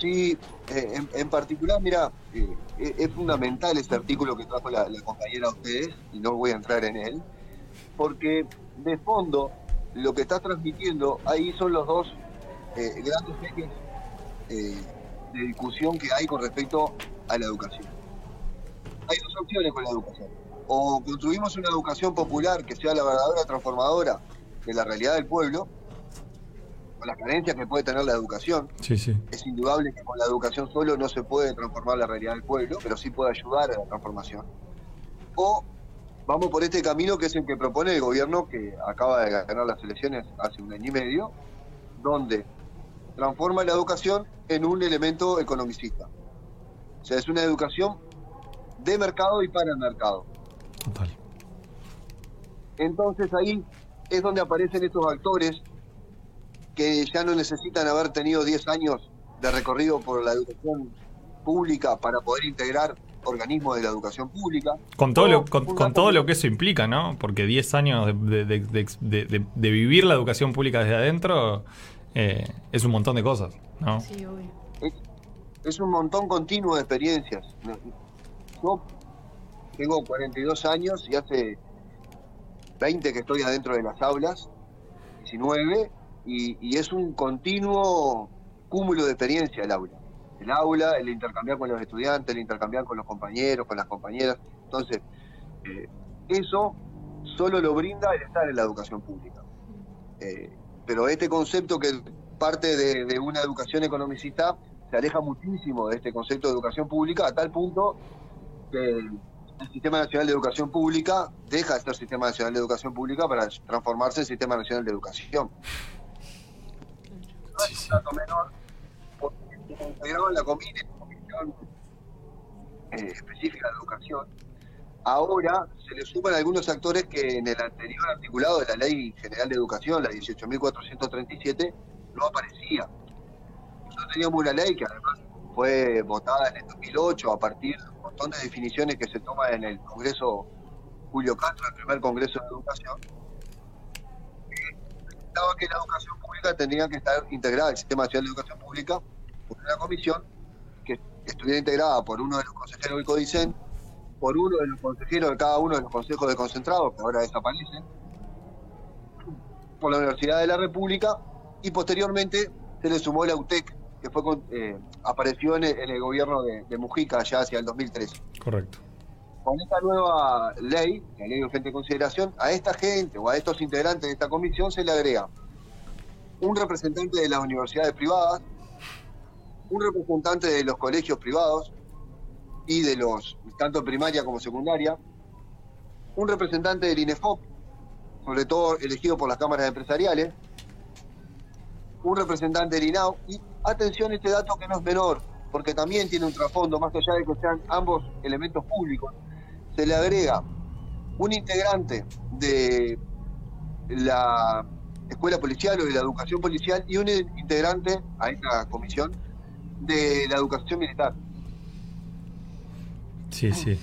Sí, eh, en, en particular, mira, eh, es, fundamental este artículo que trajo la, la compañera a ustedes, y no voy a entrar en él, porque de fondo lo que está transmitiendo ahí son los dos eh, grandes ejes eh, de discusión que hay con respecto a la educación. Hay dos opciones con la educación. O construimos una educación popular que sea la verdadera transformadora de la realidad del pueblo, con las carencias que puede tener la educación, Sí, sí. es indudable que con la educación solo no se puede transformar la realidad del pueblo, pero sí puede ayudar a la transformación. O vamos por este camino que es el que propone el gobierno que acaba de ganar las elecciones hace un año y medio, donde transforma la educación en un elemento economicista. O sea, es una educación de mercado y para el mercado. Total. Entonces ahí es donde aparecen estos actores que ya no necesitan haber tenido 10 años de recorrido por la educación pública para poder integrar organismos de la educación pública. Con todo, lo, con, todo lo que eso implica, ¿no? Porque 10 años de, de- de- de- de- de vivir la educación pública desde adentro eh, es un montón de cosas, ¿no? Sí, obvio. es, es un montón continuo de experiencias. Yo tengo 42 años y hace 20 que estoy adentro de las aulas, 19, y, y es un continuo cúmulo de experiencia el aula. El aula, el intercambiar con los estudiantes, el intercambiar con los compañeros, con las compañeras. Entonces, eh, eso solo lo brinda el estar en la educación pública. Eh, pero este concepto que parte de, de una educación economicista se aleja muchísimo de este concepto de educación pública a tal punto que el Sistema Nacional de Educación Pública deja de ser Sistema Nacional de Educación Pública para transformarse en Sistema Nacional de Educación. No es un dato menor, porque se integraba en la comine, Comisión eh, Específica de Educación, ahora se le suman algunos actores que en el anterior articulado de la Ley General de Educación, la 18.437, no aparecía. Nosotros teníamos una ley que además fue votada en el 2008 a partir de un montón de definiciones que se toman en el Congreso Julio Castro, el primer Congreso de Educación, que la educación pública tendría que estar integrada al Sistema Nacional de Educación Pública por una comisión que estuviera integrada por uno de los consejeros del CODICEN, por uno de los consejeros de cada uno de los consejos de concentrados, que ahora desaparecen, por la Universidad de la República, y posteriormente se le sumó la UTEC, que fue con- eh, apareció en el, en el gobierno de, de Mujica ya hacia el 2013. Correcto. Con esta nueva ley, la ley de urgente consideración, a esta gente o a estos integrantes de esta comisión se le agrega un representante de las universidades privadas, un representante de los colegios privados y de los, tanto primaria como secundaria, un representante del INEFOP, sobre todo elegido por las cámaras empresariales, un representante del INAU, y atención a este dato que no es menor, porque también tiene un trasfondo, más allá de que sean ambos elementos públicos, se le agrega un integrante de la escuela policial o de la educación policial y un integrante a esta comisión de la educación militar. Sí, sí.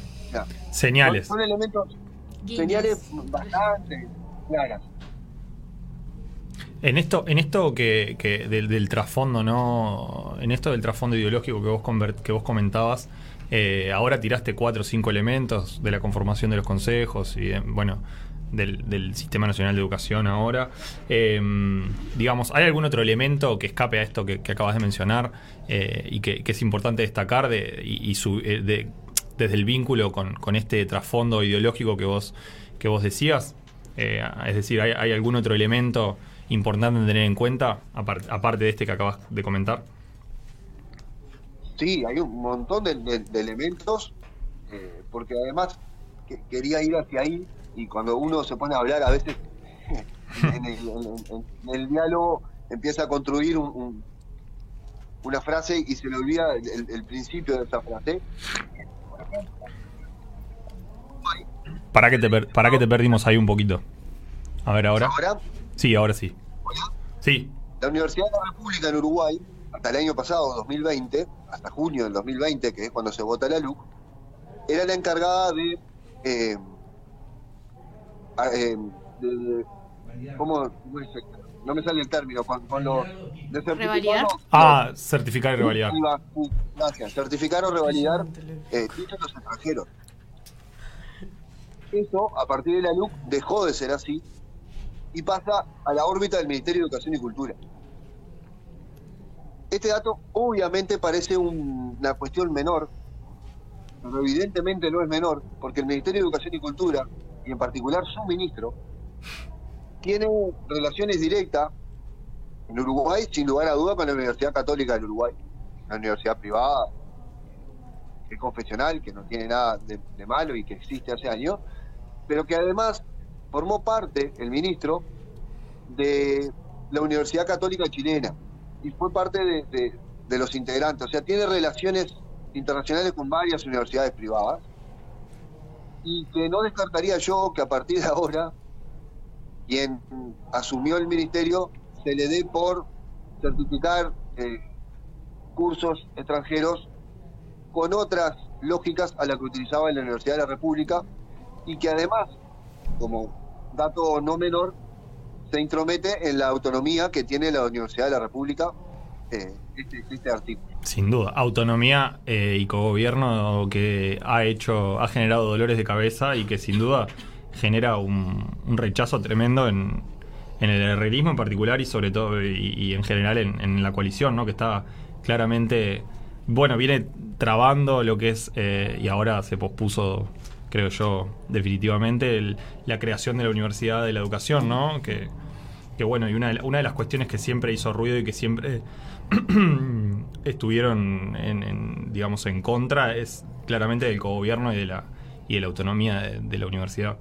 Señales. Son, son elementos, señales bastante claras. En esto, en esto que, que del, del trasfondo, ¿no? En esto del trasfondo ideológico que vos, conver- que vos comentabas, eh, ahora tiraste cuatro o cinco elementos de la conformación de los consejos y, eh, bueno, del, Sistema Nacional de Educación ahora. Eh, digamos, ¿hay algún otro elemento que escape a esto que, acabas de mencionar eh, y que, es importante destacar de, y, y su- de- desde el vínculo con, este trasfondo ideológico que vos, que vos decías? Es decir, ¿hay, hay algún otro elemento importante en tener en cuenta, apar- aparte de este que acabas de comentar? Sí, hay un montón de, de- de elementos, eh, porque además que- quería ir hacia ahí y cuando uno se pone a hablar a veces <laughs> en el, en- en el diálogo empieza a construir un- un- una frase y se le olvida el, principio de esa frase. ¿Para que te, per- para que te perdimos ahí un poquito? A ver, ahora. Ahora, Sí, ahora sí. Sí, la Universidad de la República en Uruguay, hasta el año pasado, 2020, hasta junio del 2020, que es cuando se vota la LUC, era la encargada de... eh, a- eh, de- ¿Cómo? No me sale el término. Con, con lo, de Ah, certificar y revalidar. Sí, Gracias. Certificar o revalidar eh, títulos extranjeros. Eso, a partir de la LUC, dejó de ser así y pasa a la órbita del Ministerio de Educación y Cultura. Este dato obviamente parece un- una cuestión menor, pero evidentemente no es menor, porque el Ministerio de Educación y Cultura, y en particular su ministro, tiene relaciones directas en Uruguay, sin lugar a duda, con la Universidad Católica del Uruguay, una universidad privada, que es confesional, que no tiene nada de malo y que existe hace años, pero que además formó parte, el ministro, de la Universidad Católica Chilena y fue parte de, de- los integrantes, o sea, tiene relaciones internacionales con varias universidades privadas. Y que no descartaría yo que a partir de ahora quien asumió el ministerio se le dé por certificar eh, cursos extranjeros con otras lógicas a las que utilizaba en la Universidad de la República y que además, como dato no menor, se intromete en la autonomía que tiene la Universidad de la República eh, este, este artículo. Sin duda. Autonomía eh, y cogobierno que ha hecho, ha generado dolores de cabeza y que sin duda genera un, rechazo tremendo en, en el herrerismo en particular y sobre todo y, en general en, en la coalición, ¿no? Que está claramente, bueno, viene trabando lo que es, eh, y ahora se pospuso, creo yo, definitivamente, el- la creación de la Universidad de la Educación, ¿no? Que, que bueno, y una, de las cuestiones que siempre hizo ruido y que siempre <clears throat> estuvieron en, digamos en contra es claramente del cogobierno y de la y de la autonomía de, la universidad.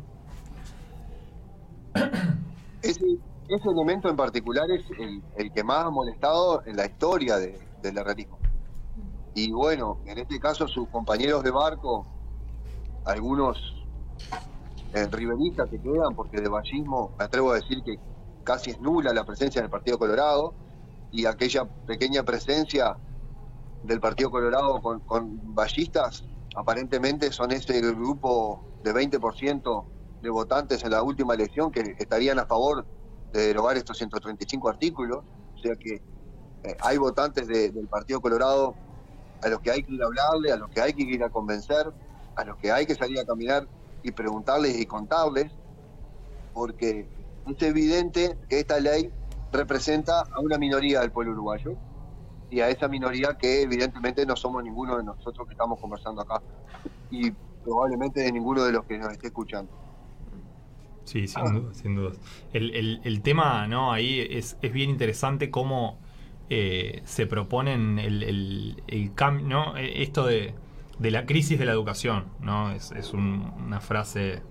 <coughs> Ese, ese elemento en particular es el, que más ha molestado en la historia de- del herrerismo. Y bueno, en este caso sus compañeros de barco, algunos eh, riveristas que quedan, porque de vallismo me atrevo a decir que casi es nula la presencia del Partido Colorado y aquella pequeña presencia del Partido Colorado con, con aparentemente son ese grupo de 20% de votantes en la última elección que estarían a favor de derogar estos 135 artículos. O sea que eh, hay votantes de- del Partido Colorado a los que hay que ir a hablarle, a los que hay que ir a convencer, a los que hay que salir a caminar y preguntarles y contarles, porque es evidente que esta ley representa a una minoría del pueblo uruguayo y a esa minoría que evidentemente no somos ninguno de nosotros que estamos conversando acá y probablemente de ninguno de los que nos esté escuchando. Sí, sin duda, sin dudas. El, el- tema, ¿no? Ahí es, es bien interesante cómo eh, se proponen el, el, el cam- ¿no? Eh, Esto de, de la crisis de la educación, ¿no? Es, es un- una frase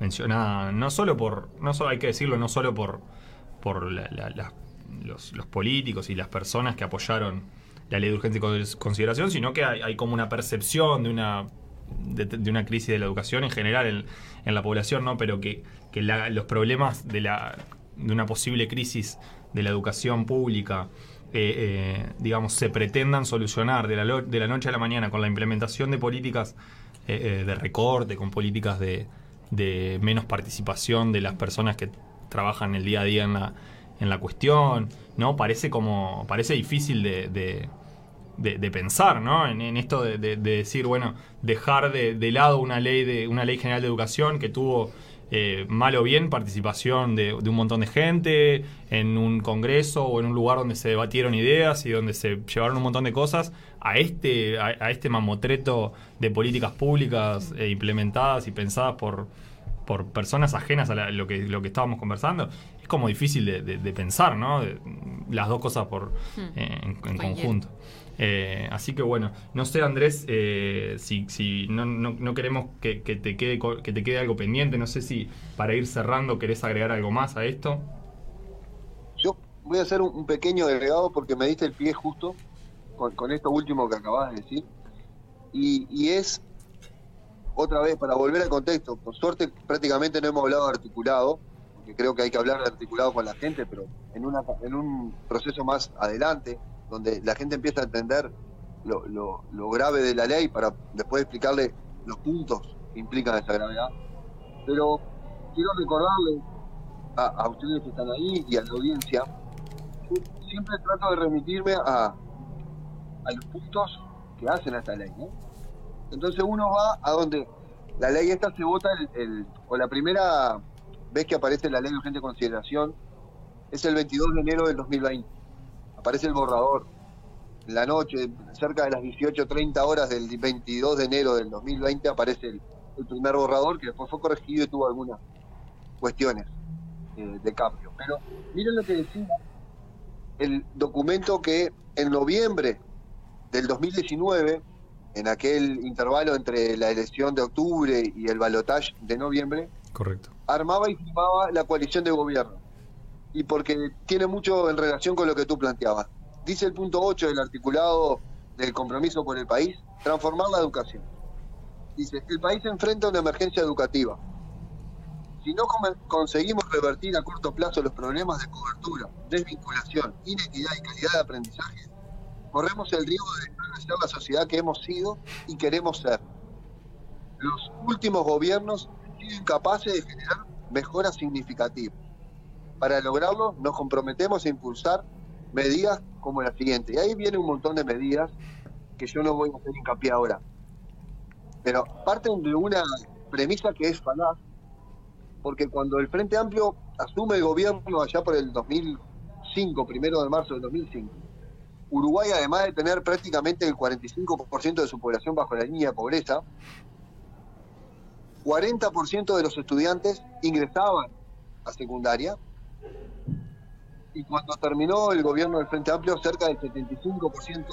mencionada, no solo por, no solo hay que decirlo, no solo por, por la- la- los, políticos y las personas que apoyaron la ley de urgencia y cons- consideración, sino que hay, como una percepción de una de, una crisis de la educación en general en, en la población, ¿no? Pero que, que los problemas de la de una posible crisis de la educación pública, eh, eh, digamos, se pretendan solucionar de la, de la noche a la mañana con la implementación de políticas eh, eh, de recorte, con políticas de, de menos participación de las personas que trabajan el día a día en la, en la cuestión, ¿no? Parece como, parece difícil de, de- pensar, ¿no? En, en esto de, de- de decir, bueno, dejar de, de lado una ley de una ley general de educación que tuvo eh, mal o bien participación de, de un montón de gente en un congreso o en un lugar donde se debatieron ideas y donde se llevaron un montón de cosas a este a, a este mamotreto de políticas públicas eh, implementadas y pensadas por por personas ajenas a la- lo que lo que estábamos conversando. Es como difícil de, de- de pensar no De- las dos cosas por eh, en, conjunto eh, así que bueno, no sé Andrés, eh, si, no, no- no queremos que, te quede, que te quede algo pendiente, no sé si para ir cerrando querés agregar algo más a esto. Yo voy a hacer un, pequeño agregado porque me diste el pie justo con, con esto último que acabas de decir. Y, es, otra vez, para volver al contexto, por suerte prácticamente no hemos hablado articulado, porque creo que hay que hablar articulado con la gente, pero en, una, en un proceso más adelante, donde la gente empieza a entender lo, lo- grave de la ley para después explicarle los puntos que implican esa gravedad. Pero quiero recordarle a, ustedes que están ahí y a la audiencia, siempre trato de remitirme a, los puntos que hacen a esta ley. Entonces uno va a donde la ley esta se vota, el, el- o la primera vez que aparece la ley de urgente consideración es el 22 de enero del 2020. Aparece el borrador. En la noche, cerca de las 18.30 horas del 22 de enero del 2020, aparece el, el primer borrador que después fue corregido y tuvo algunas cuestiones eh, de cambio. Pero miren lo que decía el documento que en noviembre del 2019, en aquel intervalo entre la elección de octubre y el balotaje de noviembre, Correcto. armaba y firmaba la coalición de gobierno. Y porque tiene mucho en relación con lo que tú planteabas. Dice el punto 8 del articulado del compromiso por el país, transformar la educación. Dice, el país enfrenta una emergencia educativa. Si no conseguimos revertir a corto plazo los problemas de cobertura, desvinculación, inequidad y calidad de aprendizaje, corremos el riesgo de dejar de ser la sociedad que hemos sido y queremos ser. Los últimos gobiernos han sido incapaces de generar mejoras significativas. Para lograrlo, nos comprometemos a impulsar medidas como la siguiente. Y ahí viene un montón de medidas que yo no voy a hacer hincapié ahora. Pero parten de una premisa que es falaz, porque cuando el Frente Amplio asume el gobierno allá por el 2005, primero de marzo del 2005, Uruguay, además de tener prácticamente el 45% de su población bajo la línea de pobreza, 40% de los estudiantes ingresaban a secundaria y cuando terminó el gobierno del Frente Amplio cerca del 75%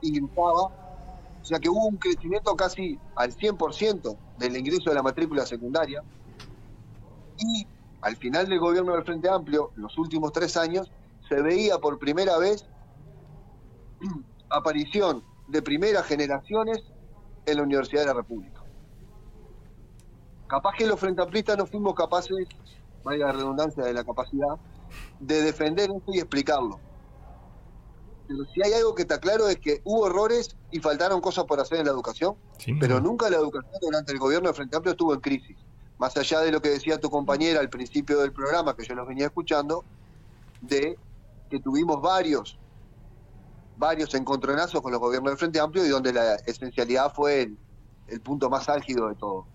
ingresaba, o sea que hubo un crecimiento casi al 100% del ingreso de la matrícula secundaria y al final del gobierno del Frente Amplio, los últimos tres años, se veía por primera vez <clears throat> aparición de primeras generaciones en la Universidad de la República. Capaz que los frente amplistas no fuimos capaces, vaya redundancia de la capacidad, de defender esto y explicarlo. Pero si hay algo que está claro es que hubo errores y faltaron cosas por hacer en la educación, pero nunca la educación durante el gobierno del Frente Amplio estuvo en crisis. Más allá de lo que decía tu compañera al principio del programa, que yo los venía escuchando, de que tuvimos varios, varios encontronazos con los gobiernos del Frente Amplio y donde la esencialidad fue el, el punto más álgido de todo.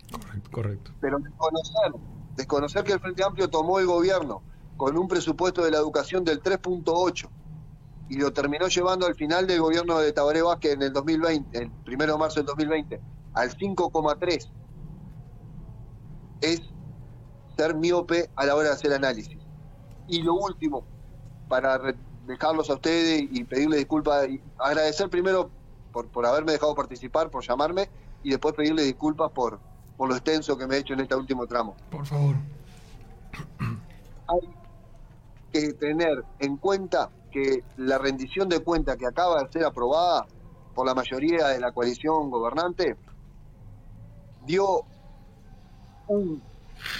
Correcto. Pero desconocer, desconocer que el Frente Amplio tomó el gobierno con un presupuesto de la educación del 3.8 y lo terminó llevando al final del gobierno de Tabaré Vázquez en el 2020, el primero de marzo del 2020, al 5,3, es ser miope a la hora de hacer análisis. Y lo último, para dejarlos a ustedes y pedirles disculpas, y agradecer primero por, por haberme dejado participar, por llamarme, y después pedirle disculpas por, por lo extenso que me he hecho en este último tramo. Por favor. Hay que tener en cuenta que la rendición de cuenta que acaba de ser aprobada por la mayoría de la coalición gobernante dio un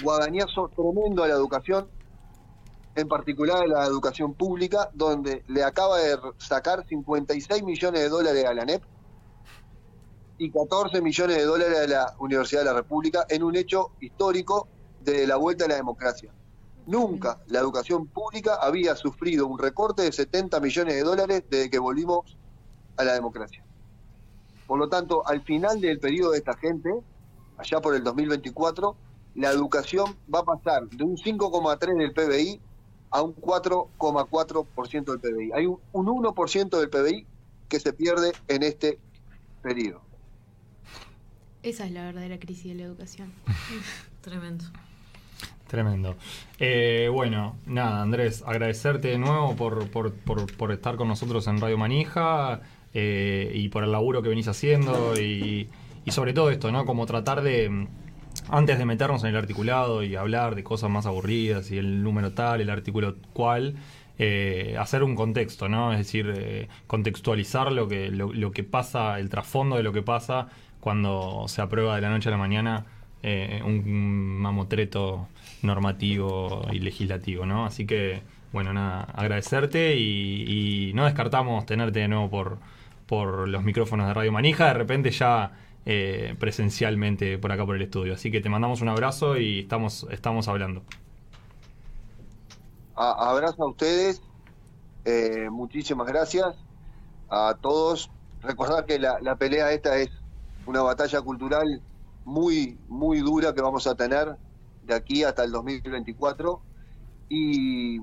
guadañazo tremendo a la educación, en particular a la educación pública, donde le acaba de sacar 56 millones de dólares a la NEP y 14 millones de dólares a la Universidad de la República en un hecho histórico de la vuelta a la democracia. Nunca la educación pública había sufrido un recorte de 70 millones de dólares desde que volvimos a la democracia. Por lo tanto, al final del periodo de esta gente, allá por el 2024, la educación va a pasar de un 5,3 del PBI a un 4,4% del PBI. Hay un, un 1% del PBI que se pierde en este periodo. Esa es la verdadera crisis de la educación. <laughs> Tremendo. Tremendo. Eh, bueno, nada, Andrés, agradecerte de nuevo por, por, por, estar con nosotros en Radio Manija eh, y por el laburo que venís haciendo y, sobre todo esto, ¿no? Como tratar de, antes de meternos en el articulado y hablar de cosas más aburridas y el número tal, el artículo cual, eh, hacer un contexto, ¿no? Es decir, eh, contextualizar lo que, lo, lo que pasa, el trasfondo de lo que pasa cuando se aprueba de la noche a la mañana eh, un mamotreto normativo y legislativo, ¿no? Así que, bueno, nada, agradecerte y, no descartamos tenerte de nuevo por, por los micrófonos de Radio Manija, de repente ya eh, presencialmente por acá por el estudio. Así que te mandamos un abrazo y estamos, estamos hablando. Abrazo a ustedes, eh, muchísimas gracias a todos. Recordar que la, la pelea esta es una batalla cultural muy, muy dura que vamos a tener de aquí hasta el 2024. Y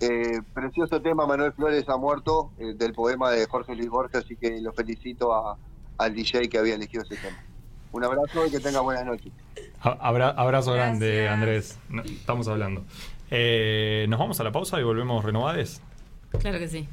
eh, precioso tema, Manuel Flores ha muerto, eh, del poema de Jorge Luis Borges, así que lo felicito a- al DJ que había elegido ese tema. Un abrazo y que tenga buenas noches. Abra- abrazo grande, Andrés. No, estamos hablando. Eh, Nos vamos a la pausa y volvemos renovades. Claro que sí.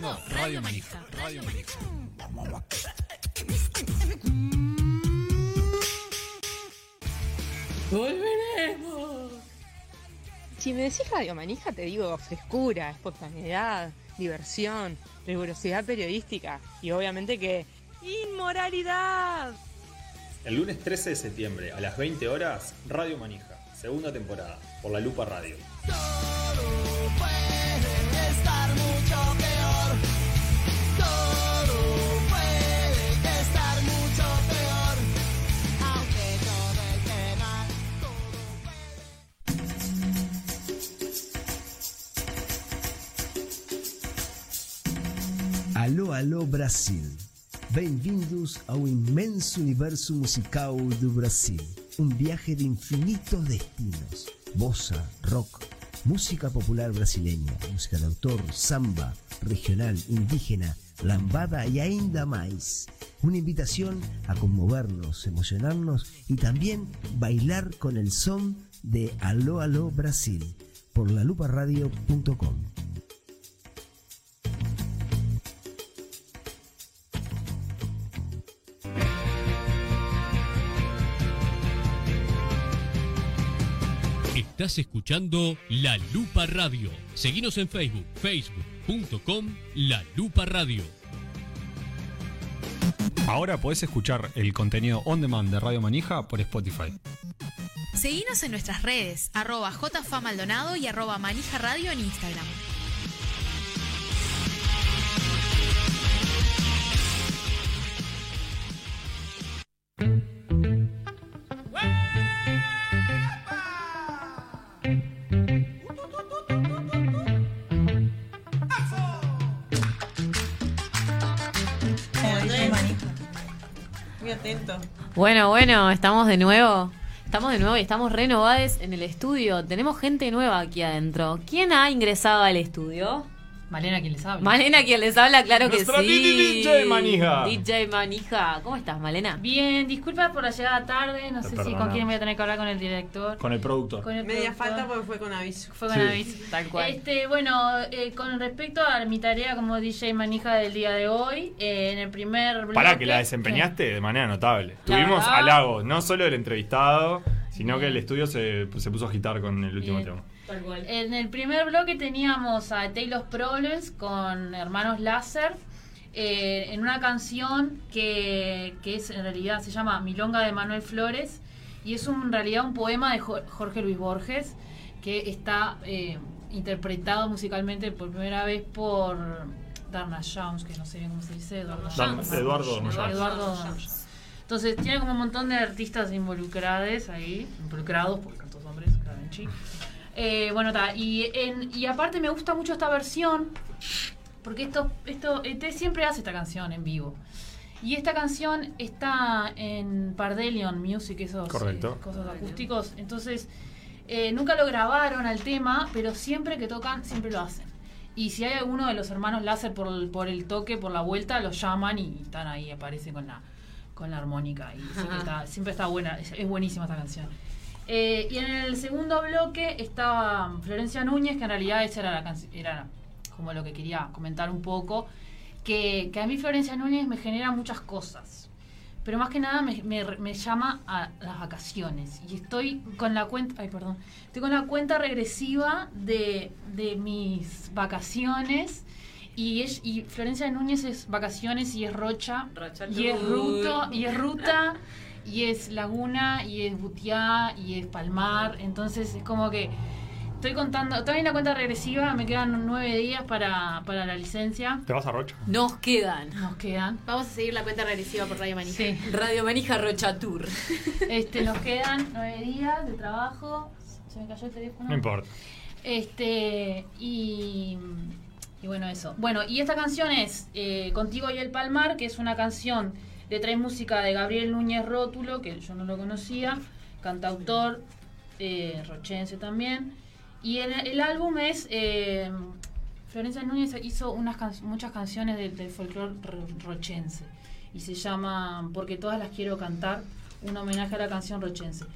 Escuchando Radio Manija. Radio Manija. ¡Volveremos! Si me decís Radio Manija, te digo frescura, espontaneidad, diversión, rigurosidad periodística y obviamente que inmoralidad. El lunes 13 de septiembre a las 20 horas, Radio Manija, segunda temporada, por la Lupa Radio. Brasil. Bem-vindos ao imenso universo musical do Brasil. Um viaje de infinitos destinos. Bossa, rock, música popular brasileña, música de autor, samba, regional, indígena, lambada e ainda mais. Una invitación a conmovernos, emocionarnos y también bailar con el son de Aló Aló Brasil por laluparadio.com. Estás escuchando La Lupa Radio. Seguinos en Facebook, facebook.com La Lupa Radio. Ahora podés escuchar el contenido on demand de Radio Manija por Spotify. Seguinos en nuestras redes, arroba jfamaldonado y arroba manija radio en Instagram. Bueno, bueno, estamos de nuevo. Estamos de nuevo y estamos renovados en el estudio. Tenemos gente nueva aquí adentro. ¿Quién ha ingresado al estudio? Malena, quien les habla. Malena, quien les habla, claro que sí. DJ Manija. DJ Manija. ¿Cómo estás, Malena? Bien, disculpa por la llegada tarde. No Te sé si con quién voy a tener que hablar con el director. Con el productor. Con el Media productor. falta porque fue con aviso. Fue con Sí. aviso. Tal cual. Este, bueno, eh, con respecto a mi tarea como DJ manija del día de hoy, eh, en el primer bloque. Pará, que la desempeñaste de manera notable. Tuvimos verdad- halagos, no solo del entrevistado, sino que el estudio se, se puso a agitar con el último tema. En el primer bloque teníamos a Taylor's Problems con Hermanos Láser. eh, en una canción que, que es en realidad se llama Milonga de Manuel Flores y es un- en realidad un poema de Jo- Jorge Luis Borges que está eh, interpretado musicalmente por primera vez por Darna Jones, que no sé bien cómo se dice, Eduardo Jones. Eduardo Jones. Eduardo Jones. Entonces tiene como un montón de artistas involucrados ahí, involucrados, porque son todos hombres, claro, en chi. Eh, bueno, ta, y, en- y aparte me gusta mucho esta versión, porque esto, esto, ET siempre hace esta canción en vivo. Y esta canción está en Pardelion Music, esos Correcto. eh, cosas acústicos. Entonces, eh, nunca lo grabaron al tema, pero siempre que tocan, siempre lo hacen. Y si hay alguno de los hermanos láser por el, por el toque, por la vuelta, los llaman y están ahí, aparecen con la, con la armónica. Y siempre está, siempre está buena, es, es buenísima esta canción. Eh, y en el segundo bloque estaba Florencia Núñez, que en realidad esa era, la era como lo que quería comentar un poco. Que, que a mí Florencia Núñez me genera muchas cosas. Pero más que nada me, me- me llama a las vacaciones. Y estoy con la cuenta. Ay, perdón. Estoy con la cuenta regresiva de, de mis vacaciones. Y, es, y Florencia Núñez es vacaciones y es Rocha. Rocha y es ruta, y es ruta, <laughs> y es laguna, y es Butiá, y es Palmar. Entonces es como que estoy contando, estoy en la cuenta regresiva, me quedan nueve días para, para la licencia. ¿Te vas a Rocha? Nos quedan. Nos quedan. Vamos a seguir la cuenta regresiva por Radio Manija. Sí. Radio Manija Rocha Tour. Este, nos quedan nueve días de trabajo. Se me cayó el teléfono. No importa. Este, y, y bueno, eso. Bueno, y esta canción es eh, Contigo y el Palmar, que es una canción de trae música de Gabriel Núñez Rótulo, que yo no lo conocía, cantautor, eh, rochense también. Y el, el álbum es. eh, Florencia Núñez hizo unas muchas canciones del, del folclore ro- rochense. Y se llama Porque todas las quiero cantar, un homenaje a la canción rochense.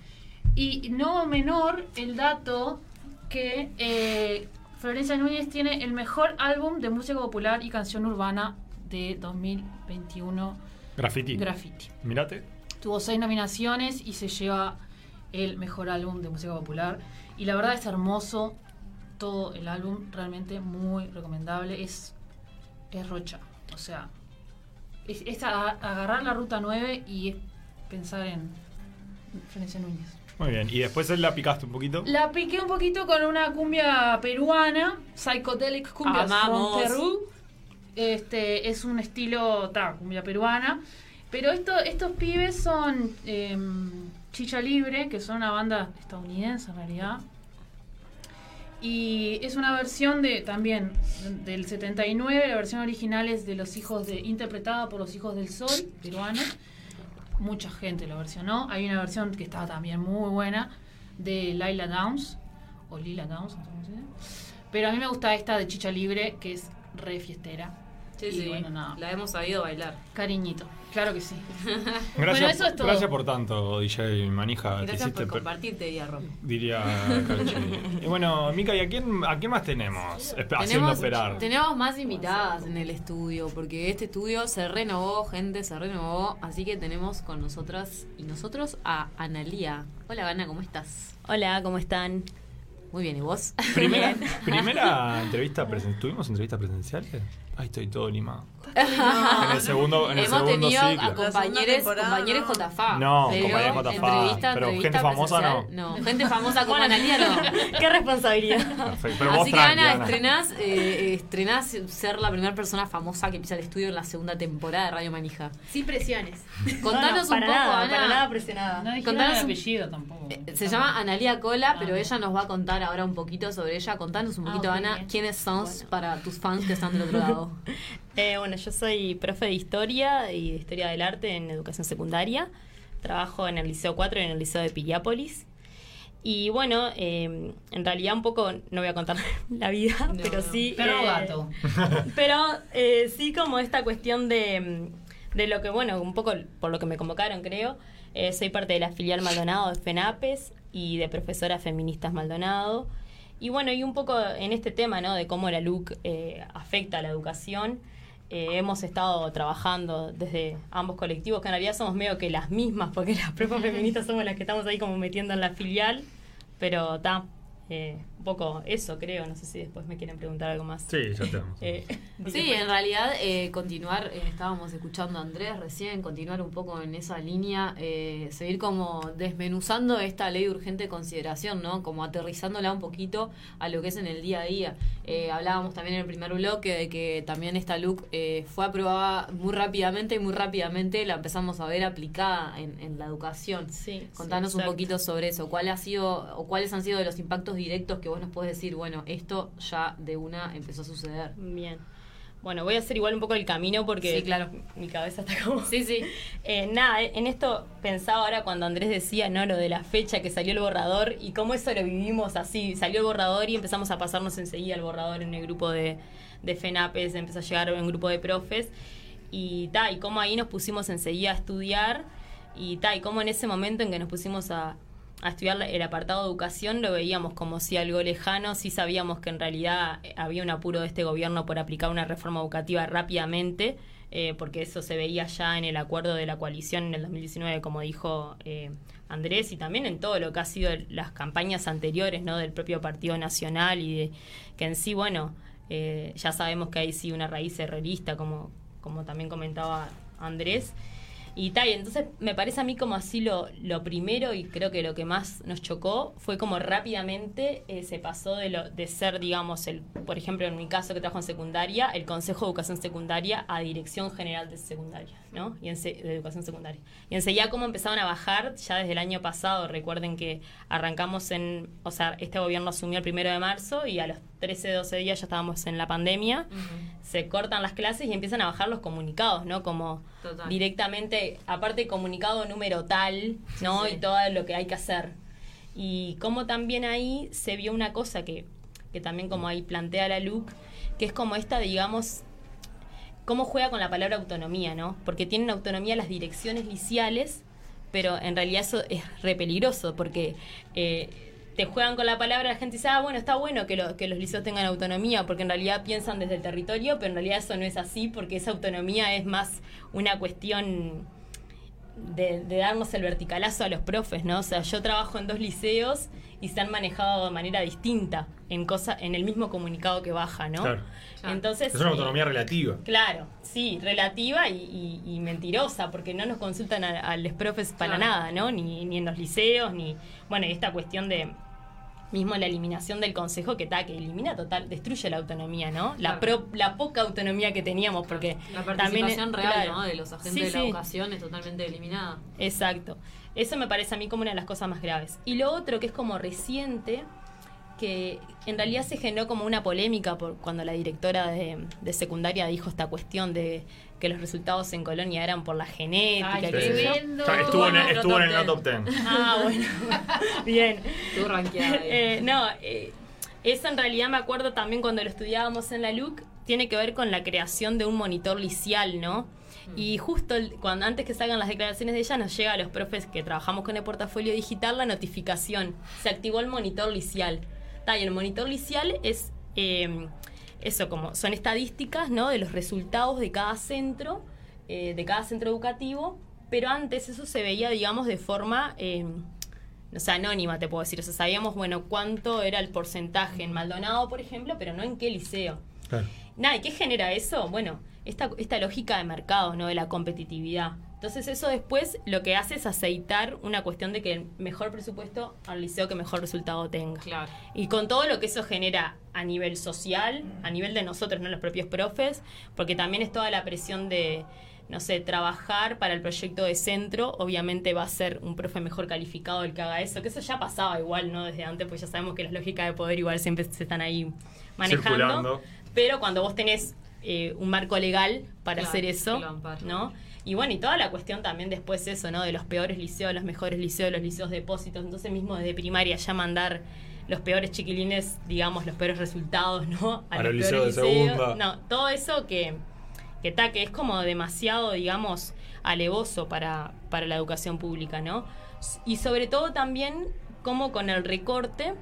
Y no menor el dato que eh, Florencia Núñez tiene el mejor álbum de música popular y canción urbana de 2021, Graffiti. Graffiti. Mirate. Tuvo seis nominaciones y se lleva el mejor álbum de música popular. Y la verdad es hermoso todo el álbum, realmente muy recomendable. Es, es Rocha. O sea, es, es a- agarrar la ruta 9 y pensar en Florencia Núñez. Muy bien. Y después él la picaste un poquito. La piqué un poquito con una cumbia peruana, Psychedelic Cumbia Amamos. from Perú. Este, es un estilo, ta, cumbia peruana. Pero esto, estos pibes son em, Chicha Libre, que son una banda estadounidense en realidad. Y es una versión de también del 79, la versión original es de los hijos de interpretada por los hijos del sol peruanos. Mucha gente lo versionó. Hay una versión que estaba también muy buena de Laila Downs o Lila Downs, no sé cómo se llama. Pero a mí me gusta esta de Chicha Libre, que es re fiestera. Sí, Y sí. bueno, nada. La hemos sabido bailar. Cariñito, claro que sí. <laughs> Gracias, bueno, eso es todo. gracias por tanto, DJ Manija. Gracias hiciste por compartirte, día Rom. Diría. <laughs> Y bueno, Mica, ¿y a quién, a quién más tenemos? Haciendo esperar. tenemos más invitadas en el estudio, porque este estudio se renovó, gente, se renovó. Así que tenemos con nosotras y nosotros a Analía. Hola, Ana, ¿cómo estás? Hola, ¿cómo están? Muy bien, ¿y vos? Primera, <laughs> primera entrevista presencial. ¿Tuvimos entrevistas presenciales? Ay, estoy todo limado. En el segundo, en el Hemos segundo tenido ciclo. a compañeros, compañeros JFA. No, compañeros JFA, Entrevista, pero entrevista gente famosa presencial, no. gente famosa como Analía no. <laughs> Qué responsabilidad. Perfecto, pero vos Así que tranqui, Ana, Ana. estrenás, eh, eh, estrenás ser la primera persona famosa que pisa el estudio en la segunda temporada de Radio Manija. Sin presiones. Contanos No, no, un poco, nada, Ana. para nada presionada. No Contanos el un- apellido tampoco. Se llama Analia Cola, pero ella nos va a contar ahora un poquito sobre ella. Contanos un Ah, poquito, Ana, bien. quiénes son para tus fans que están del otro lado. <laughs> Eh, bueno, yo soy profe de historia y de historia del arte en educación secundaria. Trabajo en el Liceo 4 y en el Liceo de Piriápolis. Y bueno, eh, en realidad un poco, no voy a contar <laughs> la vida, pero sí... Pero eh, gato. <laughs> pero eh, sí como esta cuestión de, mm, de lo que, bueno, un poco por lo que me convocaron, creo. Eh, soy parte de la filial Maldonado de FENAPES y de profesoras feministas Maldonado. Y bueno, y un poco en este tema, ¿no? De cómo la LUC eh, afecta a la educación. eh, hemos estado trabajando desde ambos colectivos, que en realidad somos medio que las mismas, porque las propias <laughs> feministas somos las que estamos ahí como metiendo en la filial. Pero está, un poco eso creo, no sé si después me quieren preguntar algo más. Sí, ya te vamos. Eh, <laughs> Sí, en realidad eh, continuar, eh, estábamos escuchando a Andrés recién, continuar un poco en esa línea, eh, seguir como desmenuzando esta ley de urgente consideración, ¿no? Como aterrizándola un poquito a lo que es en el día a día. Eh, hablábamos también en el primer bloque de que también esta LUC eh, fue aprobada muy rápidamente y muy rápidamente la empezamos a ver aplicada en, en la educación. Sí, Contanos sí, un poquito sobre eso. ¿Cuál ha sido o cuáles han sido de los impactos directos que vos nos puedes decir? Bueno, esto ya de una empezó a suceder. Bien. Bueno, voy a hacer igual un poco el camino porque Sí, claro. mi cabeza está como... Sí, sí. <laughs> Eh, nada, en esto pensaba ahora cuando Andrés decía, ¿no? Lo de la fecha que salió el borrador y cómo eso lo vivimos así. Salió el borrador y empezamos a pasarnos enseguida el borrador en el grupo de, de FENAPES, empezó a llegar un grupo de profes y ta, y cómo ahí nos pusimos enseguida a estudiar y ta, y cómo en ese momento en que nos pusimos a, a estudiar el apartado de educación lo veíamos como si algo lejano, sí sabíamos que en realidad eh, había un apuro de este gobierno por aplicar una reforma educativa rápidamente, eh, porque eso se veía ya en el acuerdo de la coalición en el 2019, como dijo eh, Andrés, y también en todo lo que ha sido las campañas anteriores ¿no? del propio Partido Nacional y de que en sí, bueno, Eh, ya sabemos que hay sí una raíz herrerista, como, como también comentaba Andrés. Y tal, entonces me parece a mí como así lo, lo primero y creo que lo que más nos chocó fue como rápidamente eh, se pasó de, lo, de ser, digamos, el, por ejemplo, en mi caso que trabajo en secundaria, el Consejo de Educación Secundaria a Dirección General de Secundaria, ¿no? Y en, de Educación Secundaria. Y enseguida cómo empezaron a bajar ya desde el año pasado. Recuerden que arrancamos en, o sea, este gobierno asumió el primero de marzo y a los 13, 12 días ya estábamos en la pandemia. Se cortan las clases y empiezan a bajar los comunicados, ¿no? Como Total. directamente, aparte comunicado número tal, ¿no? Sí. Y todo lo que hay que hacer. Y como también ahí se vio una cosa que, que también como ahí plantea la LUC, que es como esta, digamos, cómo juega con la palabra autonomía, ¿no? Porque tienen autonomía las direcciones liciales, pero en realidad eso es re peligroso, porque eh, te juegan con la palabra, la gente dice, ah, bueno, está bueno que, lo- que los liceos tengan autonomía, porque en realidad piensan desde el territorio, pero en realidad eso no es así, porque esa autonomía es más una cuestión de, de darnos el verticalazo a los profes, ¿no? O sea, yo trabajo en dos liceos y se han manejado de manera distinta en cosa, en el mismo comunicado que baja, ¿no? Claro. Entonces Es una eh, autonomía relativa. Claro, sí, relativa y, y- y mentirosa, porque no nos consultan a, a los profes para Claro. nada, ¿no? Ni, ni en los liceos, ni. Bueno, y esta cuestión de. Mismo la eliminación del consejo que está, que elimina total, destruye la autonomía, ¿no? La, pro- la poca autonomía que teníamos, porque La también participación real claro. ¿no? de los agentes Sí, de la sí. educación es totalmente eliminada. Exacto. Eso me parece a mí como una de las cosas más graves. Y lo otro que es como reciente, que en realidad se generó como una polémica por cuando la directora de, de secundaria dijo esta cuestión de que los resultados en Colonia eran por la genética. Ay, Estuvo en, estuvo en el top 10. Ah, bueno. <laughs> Bien. Estuvo rankeada. Eh, no, eh, eso en realidad me acuerdo también cuando lo estudiábamos en la LUC, tiene que ver con la creación de un monitor licial, ¿no? Y justo el- cuando antes que salgan las declaraciones de ella, nos llega a los profes que trabajamos con el portafolio digital la notificación. Se activó el monitor licial. Y el monitor licial es eh, eso, como son estadísticas, ¿no? De los resultados de cada centro, eh, de cada centro educativo, pero antes eso se veía, digamos, de forma eh, o sea, anónima, te puedo decir. O sea, sabíamos, bueno, cuánto era el porcentaje en Maldonado, por ejemplo, pero no en qué liceo. Nada, ¿y qué genera eso? Bueno, esta, esta lógica de mercado, ¿no? De la competitividad. Entonces eso después lo que hace es aceitar una cuestión de que el mejor presupuesto al liceo que mejor resultado tenga. Claro. Y con todo lo que eso genera a nivel social, a nivel de nosotros, no los propios profes, porque también es toda la presión de, no sé, trabajar para el proyecto de centro, obviamente va a ser un profe mejor calificado el que haga eso, que eso ya pasaba igual, ¿no? Desde antes, pues ya sabemos que las lógicas de poder igual siempre se están ahí manejando. Circulando. Pero cuando vos tenés eh, un marco legal para Claro, hacer eso. ¿no? Y bueno, y toda la cuestión también después eso, ¿no? De los peores liceos, los mejores liceos, los liceos depósitos. Entonces mismo desde primaria ya mandar los peores chiquilines, digamos, los peores resultados, ¿no? A los peores liceos de segunda. No, todo eso que, que, ta, que es como demasiado, digamos, alevoso para, para la educación pública, ¿no? Y sobre todo también como con el recorte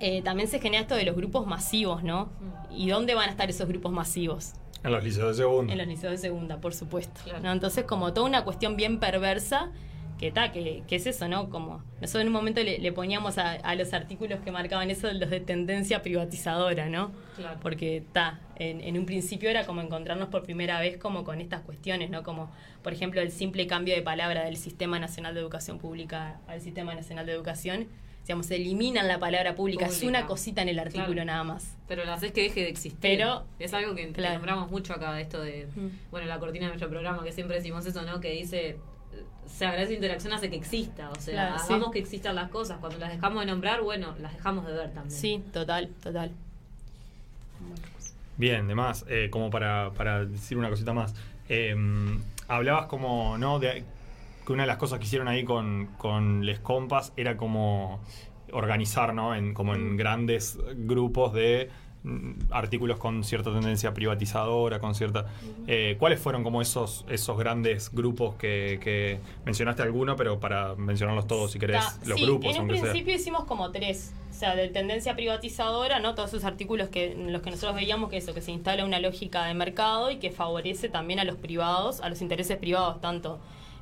eh, también se genera esto de los grupos masivos, ¿no? ¿Y dónde van a estar esos grupos masivos? En los liceos de segunda. En los liceos de segunda, por supuesto. ¿no? Entonces, como toda una cuestión bien perversa, que ta, que, que es eso, ¿no? Como nosotros en un momento le, le poníamos a, a los artículos que marcaban eso los de tendencia privatizadora, ¿no? Claro. Porque ta, en, en un principio era como encontrarnos por primera vez como con estas cuestiones, ¿no? Como, por ejemplo, el simple cambio de palabra del Sistema Nacional de Educación Pública al Sistema Nacional de Educación. Digamos, se eliminan la palabra pública, es una cosita en el artículo Claro. nada más. Pero la haces que deje de existir. Pero- es algo que, que claro. nombramos mucho acá, de esto de, Mm. bueno, la cortina de nuestro programa, que siempre decimos eso, ¿no? Que dice, se agradece interacción hace que exista, o sea, Claro, sí. hagamos que existan las cosas. Cuando las dejamos de nombrar, bueno, las dejamos de ver también. Sí, total, total. Bien, de más, eh, como para, para decir una cosita más. Eh, hablabas como, ¿no? De, que una de las cosas que hicieron ahí con, con Les Compas era como organizar, ¿no? En, como en grandes grupos de mm, artículos con cierta tendencia privatizadora, con cierta... Eh, ¿Cuáles fueron como esos, esos grandes grupos que, que mencionaste alguno, pero para mencionarlos todos si querés, Ta, los sí, grupos, en un sea? principio hicimos como tres. O sea, de tendencia privatizadora, ¿no? Todos esos artículos que los que nosotros veíamos que eso, que se instala una lógica de mercado y que favorece también a los privados, a los intereses privados, tanto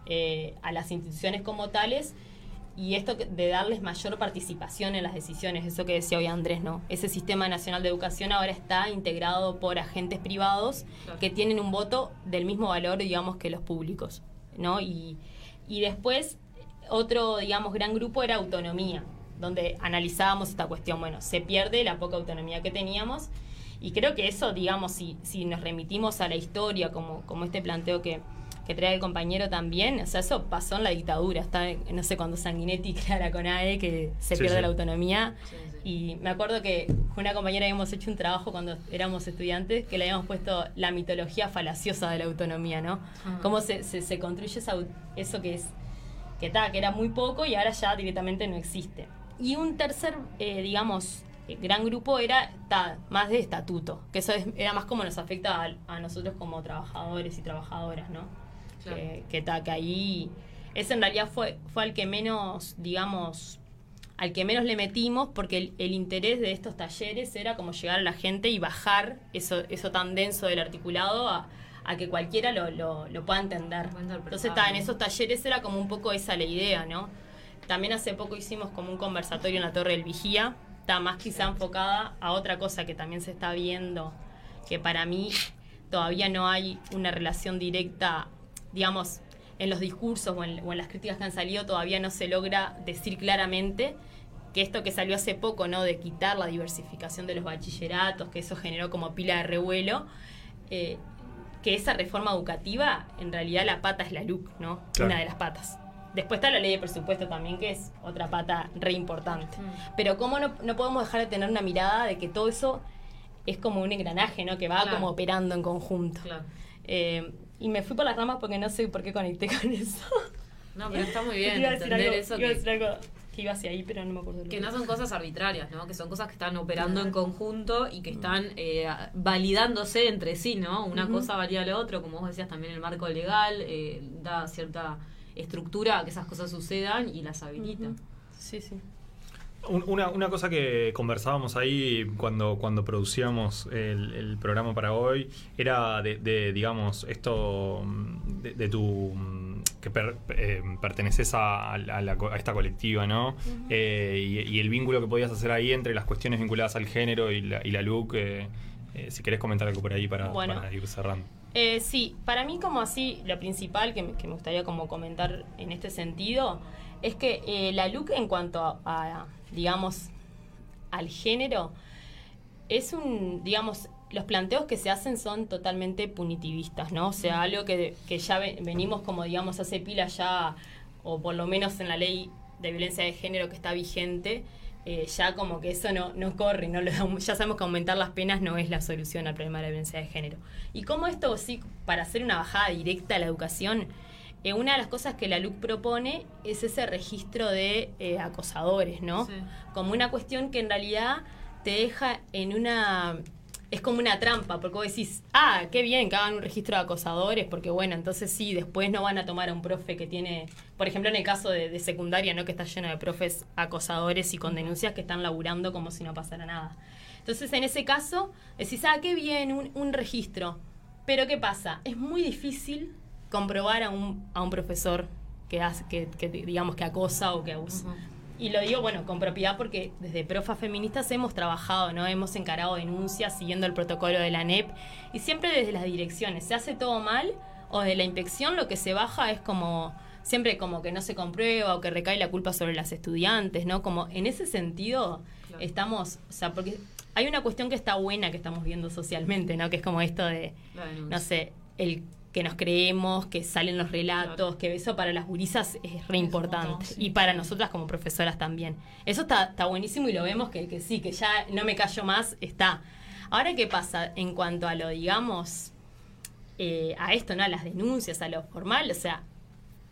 eh, a las instituciones como tales, y esto de darles mayor participación en las decisiones, eso que decía hoy Andrés, ¿no? Ese sistema nacional de educación ahora está integrado por agentes privados que tienen un voto del mismo valor, digamos, que los públicos, ¿no? Y, y después, otro, digamos, gran grupo era autonomía, donde analizábamos esta cuestión, bueno, se pierde la poca autonomía que teníamos, y creo que eso, digamos, si, si nos remitimos a la historia, como, como este planteo que, que trae el compañero también, o sea, eso pasó en la dictadura, está, no sé, cuando Sanguinetti <laughs> crea la CONAE, que se Sí, pierde sí. la autonomía, y me acuerdo que con una compañera habíamos hecho un trabajo cuando éramos estudiantes, que le habíamos puesto la mitología falaciosa de la autonomía, ¿no? Ah. Cómo se, se, se construye esa eso que es, que, ta, que era muy poco y ahora ya directamente no existe. Y un tercer, eh, digamos, eh, gran grupo era ta, más de estatuto, que eso es- era más como nos afecta a, a nosotros como trabajadores y trabajadoras, ¿no? Claro. Que, que, ta, que ahí, ese en realidad fue, fue al que menos, digamos, al que menos le metimos porque el, el interés de estos talleres era como llegar a la gente y bajar eso, eso tan denso del articulado a, a que cualquiera lo, lo, lo pueda entender. Entonces está, en esos talleres era como un poco esa la idea, ¿no? También hace poco hicimos como un conversatorio en la Torre del Vigía, está más quizá enfocada a otra cosa que también se está viendo, que para mí todavía no hay una relación directa, digamos, en los discursos o en, o en las críticas que han salido todavía no se logra decir claramente que esto que salió hace poco, ¿no? De quitar la diversificación de los bachilleratos, que eso generó como pila de revuelo, eh, que esa reforma educativa, en realidad la pata es la LUC, ¿no? Claro. Una de las patas. Después está la ley de presupuesto también, que es otra pata re importante. Pero ¿cómo no, no podemos dejar de tener una mirada de que todo eso es como un engranaje, ¿no? Que va Claro. como operando en conjunto. Eh, y me fui por las ramas porque no sé por qué conecté con eso. No, pero está muy bien <laughs> Iba a entender algo- eso iba a que- decir algo que iba hacia ahí, pero no me acuerdo. Que que no son cosas arbitrarias, ¿no? Que son cosas que están operando en conjunto y que están eh, validándose entre sí, ¿no? Una cosa valida lo otro, como vos decías, también el marco legal eh, da cierta estructura a que esas cosas sucedan y las habilita. Sí, sí. Un- Una, una cosa que conversábamos ahí cuando, cuando producíamos el, el programa para hoy era de, de, digamos, esto mm, de, de tu. mm, que per- eh, perteneces a, a la co- a esta colectiva, ¿no? Eh, y, y el vínculo que podías hacer ahí entre las cuestiones vinculadas al género y la, y la LUC. eh, si querés comentar algo por ahí para, Bueno. para ir cerrando. Sí, para mí como así, lo principal que me, que me gustaría como comentar en este sentido es que eh, la LUC en cuanto a, digamos, al género, es un, digamos, los planteos que se hacen son totalmente punitivistas, ¿no? O sea, algo que, que ya ve- venimos como, digamos, hace pila ya, o por lo menos en la ley de violencia de género que está vigente, eh, ya como que eso no, no corre, no da- ya sabemos que aumentar las penas no es la solución al problema de la violencia de género. Y como esto sí, para hacer una bajada directa a la educación, eh, una de las cosas que la LUC propone es ese registro de eh, acosadores, ¿no? Como una cuestión que en realidad te deja en una... Es como una trampa, porque vos decís, ah, qué bien que hagan un registro de acosadores, porque bueno, entonces sí, después no van a tomar a un profe que tiene, por ejemplo, en el caso de, de secundaria, ¿no? Que está lleno de profes acosadores y con denuncias que están laburando como si no pasara nada. Entonces, en ese caso, decís, ah, qué bien, un, un registro. Pero ¿qué pasa? Es muy difícil comprobar a un, a un profesor que, hace, que, que, digamos, que acosa o que abusa. Y lo digo, bueno, con propiedad porque desde Profas Feministas hemos trabajado, ¿no? Hemos encarado denuncias siguiendo el protocolo de la NEP y siempre desde las direcciones. Se hace todo mal o de la inspección lo que se baja es como siempre como que no se comprueba o que recae la culpa sobre las estudiantes, ¿no? Como en ese sentido estamos, o sea, porque hay una cuestión que está buena que estamos viendo socialmente, ¿no? Que es como esto de, no sé, el que nos creemos, que salen los relatos, que eso para las gurisas es re importante. Y para nosotras como profesoras también. Eso está, está buenísimo y lo vemos que, que sí, que ya no me callo más, está. Ahora, ¿qué pasa en cuanto a lo, digamos, eh, a esto, ¿no? A las denuncias, a lo formal, o sea,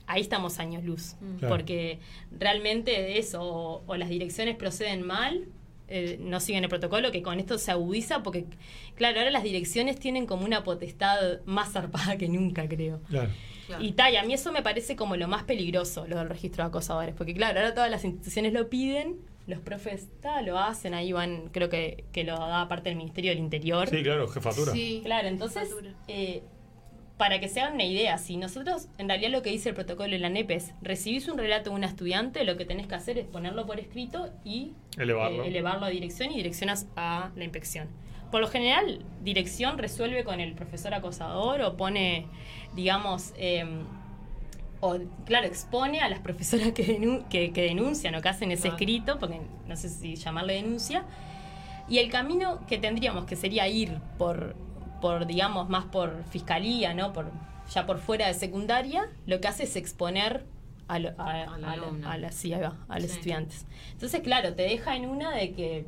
ahí estamos años luz. Mm. Claro. Porque realmente de eso, o, o las direcciones proceden mal, eh, no siguen el protocolo, que con esto se agudiza, porque, claro, ahora las direcciones tienen como una potestad más zarpada que nunca, creo. Claro. Y tal, y a mí eso me parece como lo más peligroso, lo del registro de acosadores, porque claro, ahora todas las instituciones lo piden, los profes ta, lo hacen, ahí van, creo que, que lo da parte del Ministerio del Interior. Sí, claro, jefatura. Claro, entonces, eh, para que se hagan una idea, si nosotros, en realidad lo que dice el protocolo de la NEP es, recibís un relato de un estudiante, lo que tenés que hacer es ponerlo por escrito y Elevarlo. eh, elevarlo a dirección y direccionas a la inspección. Por lo general, dirección resuelve con el profesor acosador o pone, digamos, eh, o claro, expone a las profesoras que, denu- que, que denuncian o que hacen ese escrito, porque no sé si llamarle denuncia. Y el camino que tendríamos, que sería ir por, por digamos, más por fiscalía, ¿no? Por, ya por fuera de secundaria, lo que hace es exponer a, lo- a, a la- alumna. a la- sí, ahí va, a los Sí. estudiantes. Entonces, claro, te deja en una de que,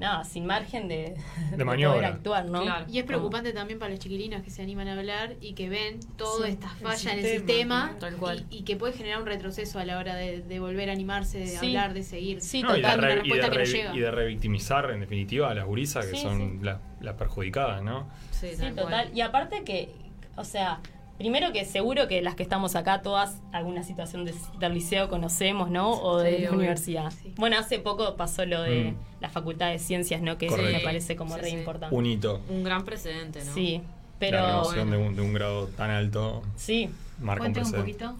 nada, sin margen de, De maniobra. poder actuar, ¿no? Y es preocupante también para las chiquilinas que se animan a hablar y que ven toda Sí, esta el falla en el sistema, sistema tal cual. Y, y que puede generar un retroceso a la hora de, de volver a animarse, de Sí. hablar, de seguir. Sí, No, y, de dando una re- y, de respuesta que no re- llega. y de revictimizar, en definitiva, a las gurisas que Sí, son sí. las las perjudicadas, ¿no? Sí, Sí, tal cual. total. Y aparte que, o sea, primero que seguro que las que estamos acá todas alguna situación de- del liceo conocemos, ¿no? O de Sí, la universidad. Bueno, hace poco pasó lo de Mm. la Facultad de Ciencias, ¿no? Que eso me parece como Sí, re sí. importante. Un hito. Un gran precedente, ¿no? Sí, la pero... remoción de, un, de un grado tan alto Sí. marca un un precedente. poquito.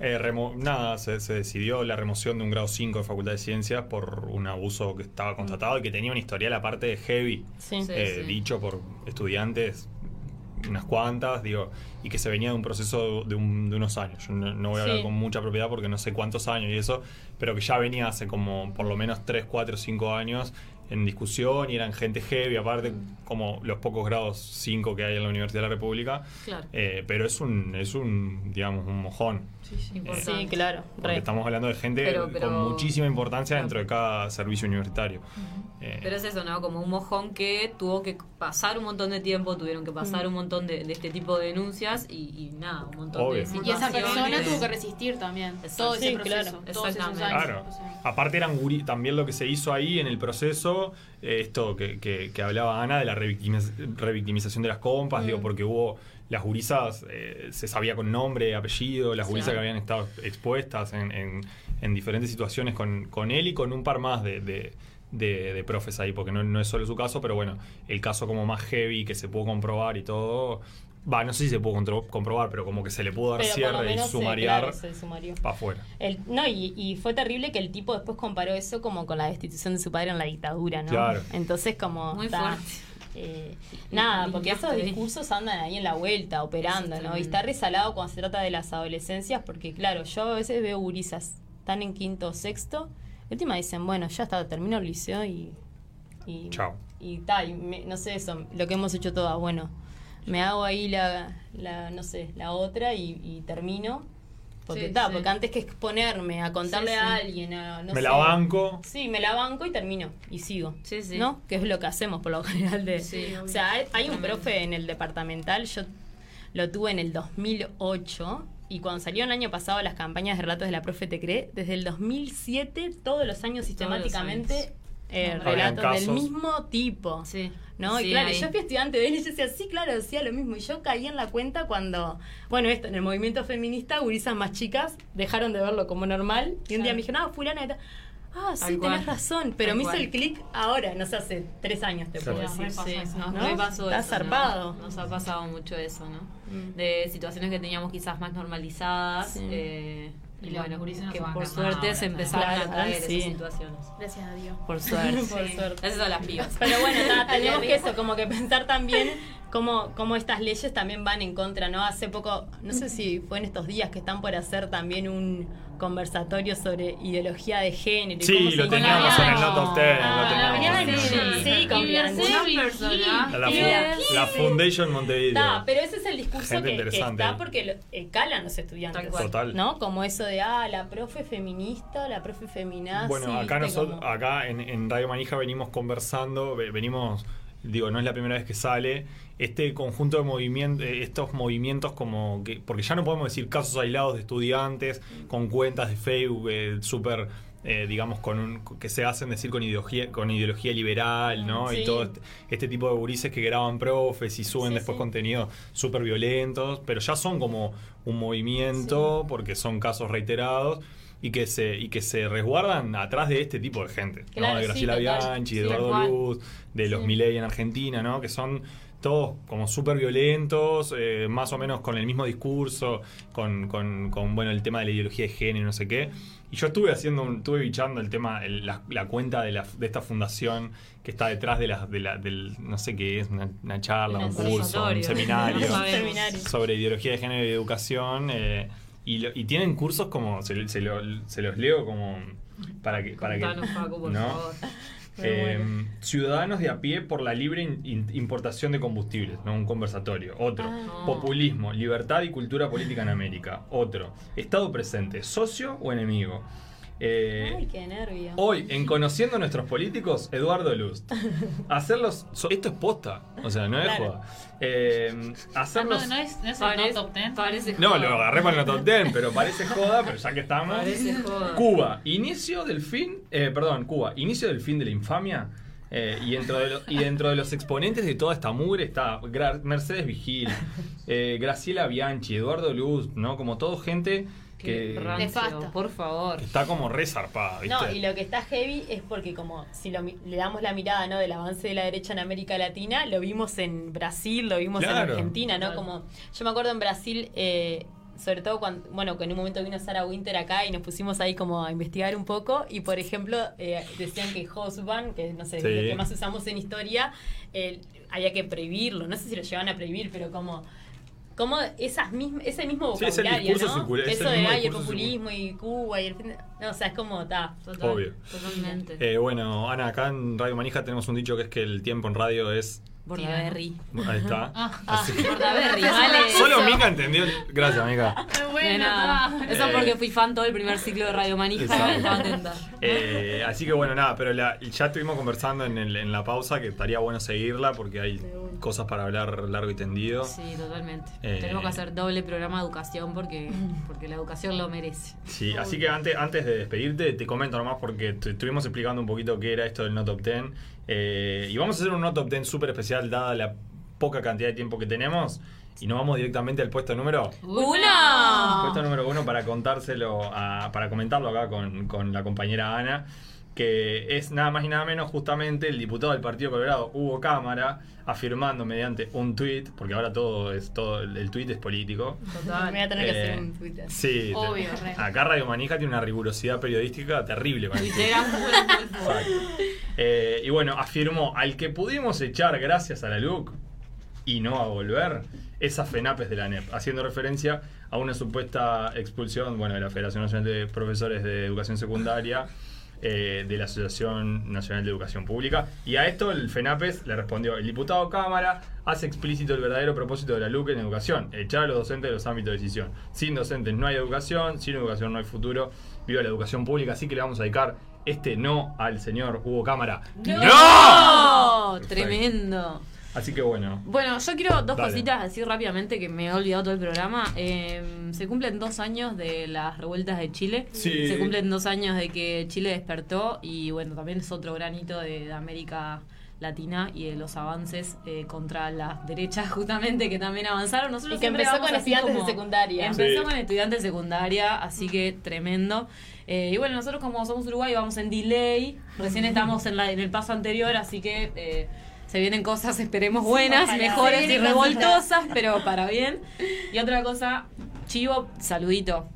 Eh, remo- nada, se, se decidió la remoción de un grado 5 de Facultad de Ciencias por un abuso que estaba constatado y que tenía un historial aparte de heavy, Sí. Sí, eh, sí. dicho por estudiantes, unas cuantas, digo, y que se venía de un proceso de, un- de unos años. Yo no, no voy a hablar Sí. con mucha propiedad porque no sé cuántos años y eso, pero que ya venía hace como por lo menos 3, 4, 5 años en discusión y eran gente heavy, aparte como los pocos grados 5 que hay en la Universidad de la República. Claro. Eh, pero es un, es un, digamos, un mojón. Importante. Sí, claro. Porque re. estamos hablando de gente Pero- pero- con muchísima importancia dentro de cada servicio universitario. Eh, Pero es eso, ¿no? Como un mojón que tuvo que pasar un montón de tiempo, tuvieron que pasar un montón de, de este tipo de denuncias y, y nada, un montón Obvio. de Y esa persona tuvo que resistir también todo ese Sí, proceso, claro, exactamente. años. Claro. Aparte eran guri- también lo que se hizo ahí en el proceso, eh, esto que, que- que hablaba Ana de la revictimiz- revictimización de las compas, digo, porque hubo las gurisas, eh, se sabía con nombre, apellido, las gurisas Claro. que habían estado expuestas en, en- en diferentes situaciones con, con él y con un par más de, de- de- de profes ahí, porque no, no es solo su caso, pero bueno, el caso como más heavy que se pudo comprobar y todo, va, no sé si se pudo contro- comprobar, pero como que se le pudo dar Pero cierre y se- sumariar claro, para afuera. El, no, y, y fue terrible que el tipo después comparó eso como con la destitución de su padre en la dictadura, ¿no? Claro. Entonces como... Muy ta, fuerte. Eh, nada, porque esos discursos andan ahí en la vuelta, operando, ¿no? Y está resalado cuando se trata de las adolescencias, porque claro, yo a veces veo gurisas, están en quinto o sexto, y última dicen, bueno, ya está, termino el liceo y... y Chao. y tal, y me- no sé eso, lo que hemos hecho todas, bueno, me hago ahí la, la no sé, la otra y, y termino. Porque Sí, ta, sí. porque antes que exponerme a contarle Sí, a alguien, a, no Me sé, la banco. Sí, me la banco y termino y sigo. Sí, sí. ¿No? Que es lo que hacemos por lo general de... Sí, o sea, hay, hay un profe en el departamental, yo lo tuve en el 2008 y cuando salió el año pasado las campañas de relatos de la profe Te Cree, desde el 2007 todos los años sistemáticamente años. eh, relatos del mismo tipo. Sí. ¿No? Sí, y claro, ahí. yo fui estudiante de él y yo decía, sí, claro, decía lo mismo. Y yo caí en la cuenta cuando, bueno, esto, en el movimiento feminista, gurisas más chicas dejaron de verlo como normal. Y un día me dijeron, ah, fulana, ah, sí, Tal cual. tenés razón. Pero Tal me hizo el clic ahora, no sé, hace tres años te Claro. puedo decir. Sí, eso, ¿no? nos repasó Está eso, ¿no? zarpado. Nos ha pasado mucho eso, ¿no? Mm. De situaciones que teníamos quizás más normalizadas. Sí. eh, Y bueno, gurises no que por suerte ahora, se claro. empezaron Claro, a traer sí. esas situaciones. gracias a Dios. Por suerte. <laughs> Por suerte. Gracias a las pibas. Pero bueno, nada, <laughs> tenemos que eso, como que pensar también cómo, cómo estas leyes también van en contra, ¿no? Hace poco, no sé si fue en estos días que están por hacer también un conversatorio sobre ideología de género. y Sí, cómo se lo teníamos en el engaña. Not of Ten, lo Ah, teníamos. sí, sí, con Bianchi. La, la Foundation Montevideo. Está, pero ese es el discurso Gente que, que está porque lo, eh, calan los estudiantes. Tal cual. Total. ¿No? Como eso de, ah, la profe feminista, la profe feminazi. Bueno, acá nosotros, Como- acá en, en Radio Manija venimos conversando, ve- venimos, digo, no es la primera vez que sale, este conjunto de movimientos, estos movimientos como que, porque ya no podemos decir casos aislados de estudiantes con cuentas de Facebook eh, súper, eh, digamos, con un, que se hacen decir con ideología, con ideología liberal, ¿no? Sí. Y todo este, este tipo de gurises que graban profes y suben Sí, después sí. contenidos súper violentos, pero ya son como un movimiento, porque son casos reiterados. Y que, se, y que se resguardan atrás de este tipo de gente, Claro, ¿no? De Graciela. Bianchi, de Sí, Eduardo. Luz, de los Sí. Milei en Argentina, ¿no? Que son todos como súper violentos, eh, más o menos con el mismo discurso, con, con- con, bueno, el tema de la ideología de género y no sé qué. Y yo estuve haciendo, un- estuve bichando el tema, el- la, la cuenta de, la, de esta fundación que está detrás de la, de la- del, no sé qué es, una, una charla, Un curso, un seminario <laughs> No sobre ideología de género y educación. eh, y, lo- y tienen cursos como, se, se lo- se los leo como para que... Para que Contanos, Paco, por ¿no? favor. Eh, muero. ciudadanos de a pie por la libre in- importación de combustibles, ¿no? un conversatorio. Otro, Ah. populismo, libertad y cultura política en América. Otro, Estado presente, socio o enemigo. Eh, Ay, qué nervio. Hoy, en Conociendo a nuestros políticos, Eduardo Lust. <laughs> Hacerlos. so- esto es posta. O sea, no es Claro. joda. Eh, hacerlos. Ah, No, no es, no es el no top 10. Parece No, lo agarré para el top 10, pero parece joda, pero ya que estamos. Parece joda. Cuba, inicio del fin. eh, perdón, Cuba, inicio del fin de la infamia. eh, y, dentro de lo- y dentro de los exponentes de toda esta mugre está Mercedes Vigil, eh, Graciela Bianchi, Eduardo Luz, ¿no? Como todo gente que, rancio, Nefasta. por favor. que está como re zarpada, ¿viste? No, y lo que está heavy es porque como si lo mi- le damos la mirada ¿no? del avance de la derecha en América Latina, lo vimos en Brasil, lo vimos en. Argentina, ¿no? Como yo me acuerdo en Brasil, eh, sobre todo cuando, bueno, que en un momento vino Sarah Winter acá y nos pusimos ahí como a investigar un poco y por ejemplo eh, decían que Hosban, que no sé, Sí. lo que más usamos en historia, eh, había que prohibirlo, no sé si lo llevan a prohibir, pero como... Como esas mism- ese mismo Sí, es el vocabulario, discurso ¿no? circular, es Eso el de mismo ay, el populismo y Cuba y el fin de- No, o sea, es como, está. Obvio. Totalmente. Eh, bueno, Ana, acá en Radio Manija tenemos un dicho que es que el tiempo en radio es. Bordaberry. Ahí está. Ah, Así. Bordaberry, <laughs> vale. Solo Mica entendió. Gracias, Mica. <laughs> Nada. Eso Eh, porque fui fan todo el primer ciclo de Radio Manija. Exacto. Estaba atenta. Eh, así que bueno, nada, pero la- ya estuvimos conversando en, el- en la pausa que estaría bueno seguirla porque hay cosas para hablar largo y tendido. Sí, totalmente. Eh. Tenemos que hacer doble programa de educación porque, porque la educación lo merece. Sí, así que antes, antes de despedirte, te comento nomás porque te estuvimos explicando un poquito qué era esto del No Top 10. Eh, y vamos a hacer un No Top 10 súper especial dada la poca cantidad de tiempo que tenemos. Y nos vamos directamente al puesto número ¡Uno! Puesto número uno para contárselo, a- para comentarlo acá con, con la compañera Ana, que es nada más y nada menos justamente el diputado del Partido Colorado, Hugo Cámara, afirmando mediante un tuit, porque ahora todo es todo el, tuit es político. Me voy a tener que Eh, hacer un Twitter. Sí, Obvio, te- re. acá Radio Manija tiene una rigurosidad periodística terrible. con el. Eh, y bueno, afirmó, al que pudimos echar gracias a la LUC y no a volver, es a FENAPES de la NEP, haciendo referencia a una supuesta expulsión bueno, de la Federación Nacional de Profesores de Educación Secundaria, eh, de la Asociación Nacional de Educación Pública. Y a esto el FENAPES le respondió, el diputado Cámara hace explícito el verdadero propósito de la LUC en educación, echar a los docentes de los ámbitos de decisión. Sin docentes no hay educación, sin educación no hay futuro, viva la educación pública, así que le vamos a dedicar este no al señor Hugo Cámara. ¡No! Perfecto. Tremendo. Así que bueno. Bueno, yo quiero dos Dale. cositas decir rápidamente que me he olvidado todo el programa. Eh, se cumplen dos años de las revueltas de Chile. Sí. Se cumplen dos años de que Chile despertó y bueno, también es otro granito de, de América Latina y de los avances eh, contra las derechas <laughs> justamente que también avanzaron. Nosotros Y que empezó con así estudiantes como- de secundaria. Empezó Sí. con estudiantes de secundaria, así que tremendo. Eh, y bueno, nosotros como somos Uruguay vamos en delay. Recién estamos en, la, en el paso anterior, así que eh, se vienen cosas, esperemos, buenas, mejores y revoltosas, pero para bien. Y otra cosa, Chivo, saludito.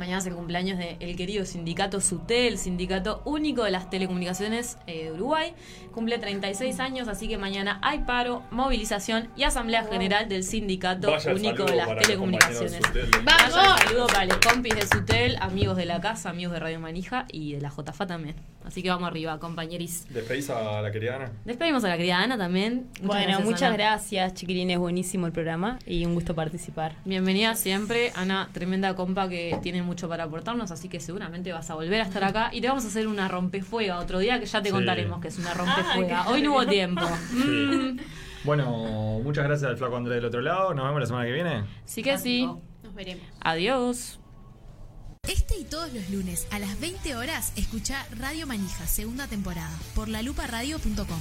Mañana es el cumpleaños del querido sindicato SUTEL, sindicato único de las telecomunicaciones eh, de Uruguay. Cumple 36 años, así que mañana hay paro, movilización y asamblea general del sindicato Vaya único de las de telecomunicaciones. Vaya ¡Vamos! saludo para los compis de SUTEL, amigos de la casa, amigos de Radio Manija y de la JFA también. Así que vamos arriba, compañeris. ¿Despedís a la querida Ana? Despedimos a la querida Ana también. Muchas Bueno, gracias, muchas Ana. gracias, chiquilines. Buenísimo el programa y un gusto participar. Bienvenida siempre, Ana, tremenda compa que tiene mucho para aportarnos, así que seguramente vas a volver a estar acá y te vamos a hacer una rompefuega otro día que ya te Sí. contaremos que es una rompefuega. Ah, qué Hoy no hubo tiempo. Mm. Bueno, muchas gracias al flaco Andrés del otro lado. Nos vemos la semana que viene. Sí que sí. Nos veremos. Adiós. Este y todos los lunes a las 20 horas escucha Radio Manija, segunda temporada, por laluparadio.com.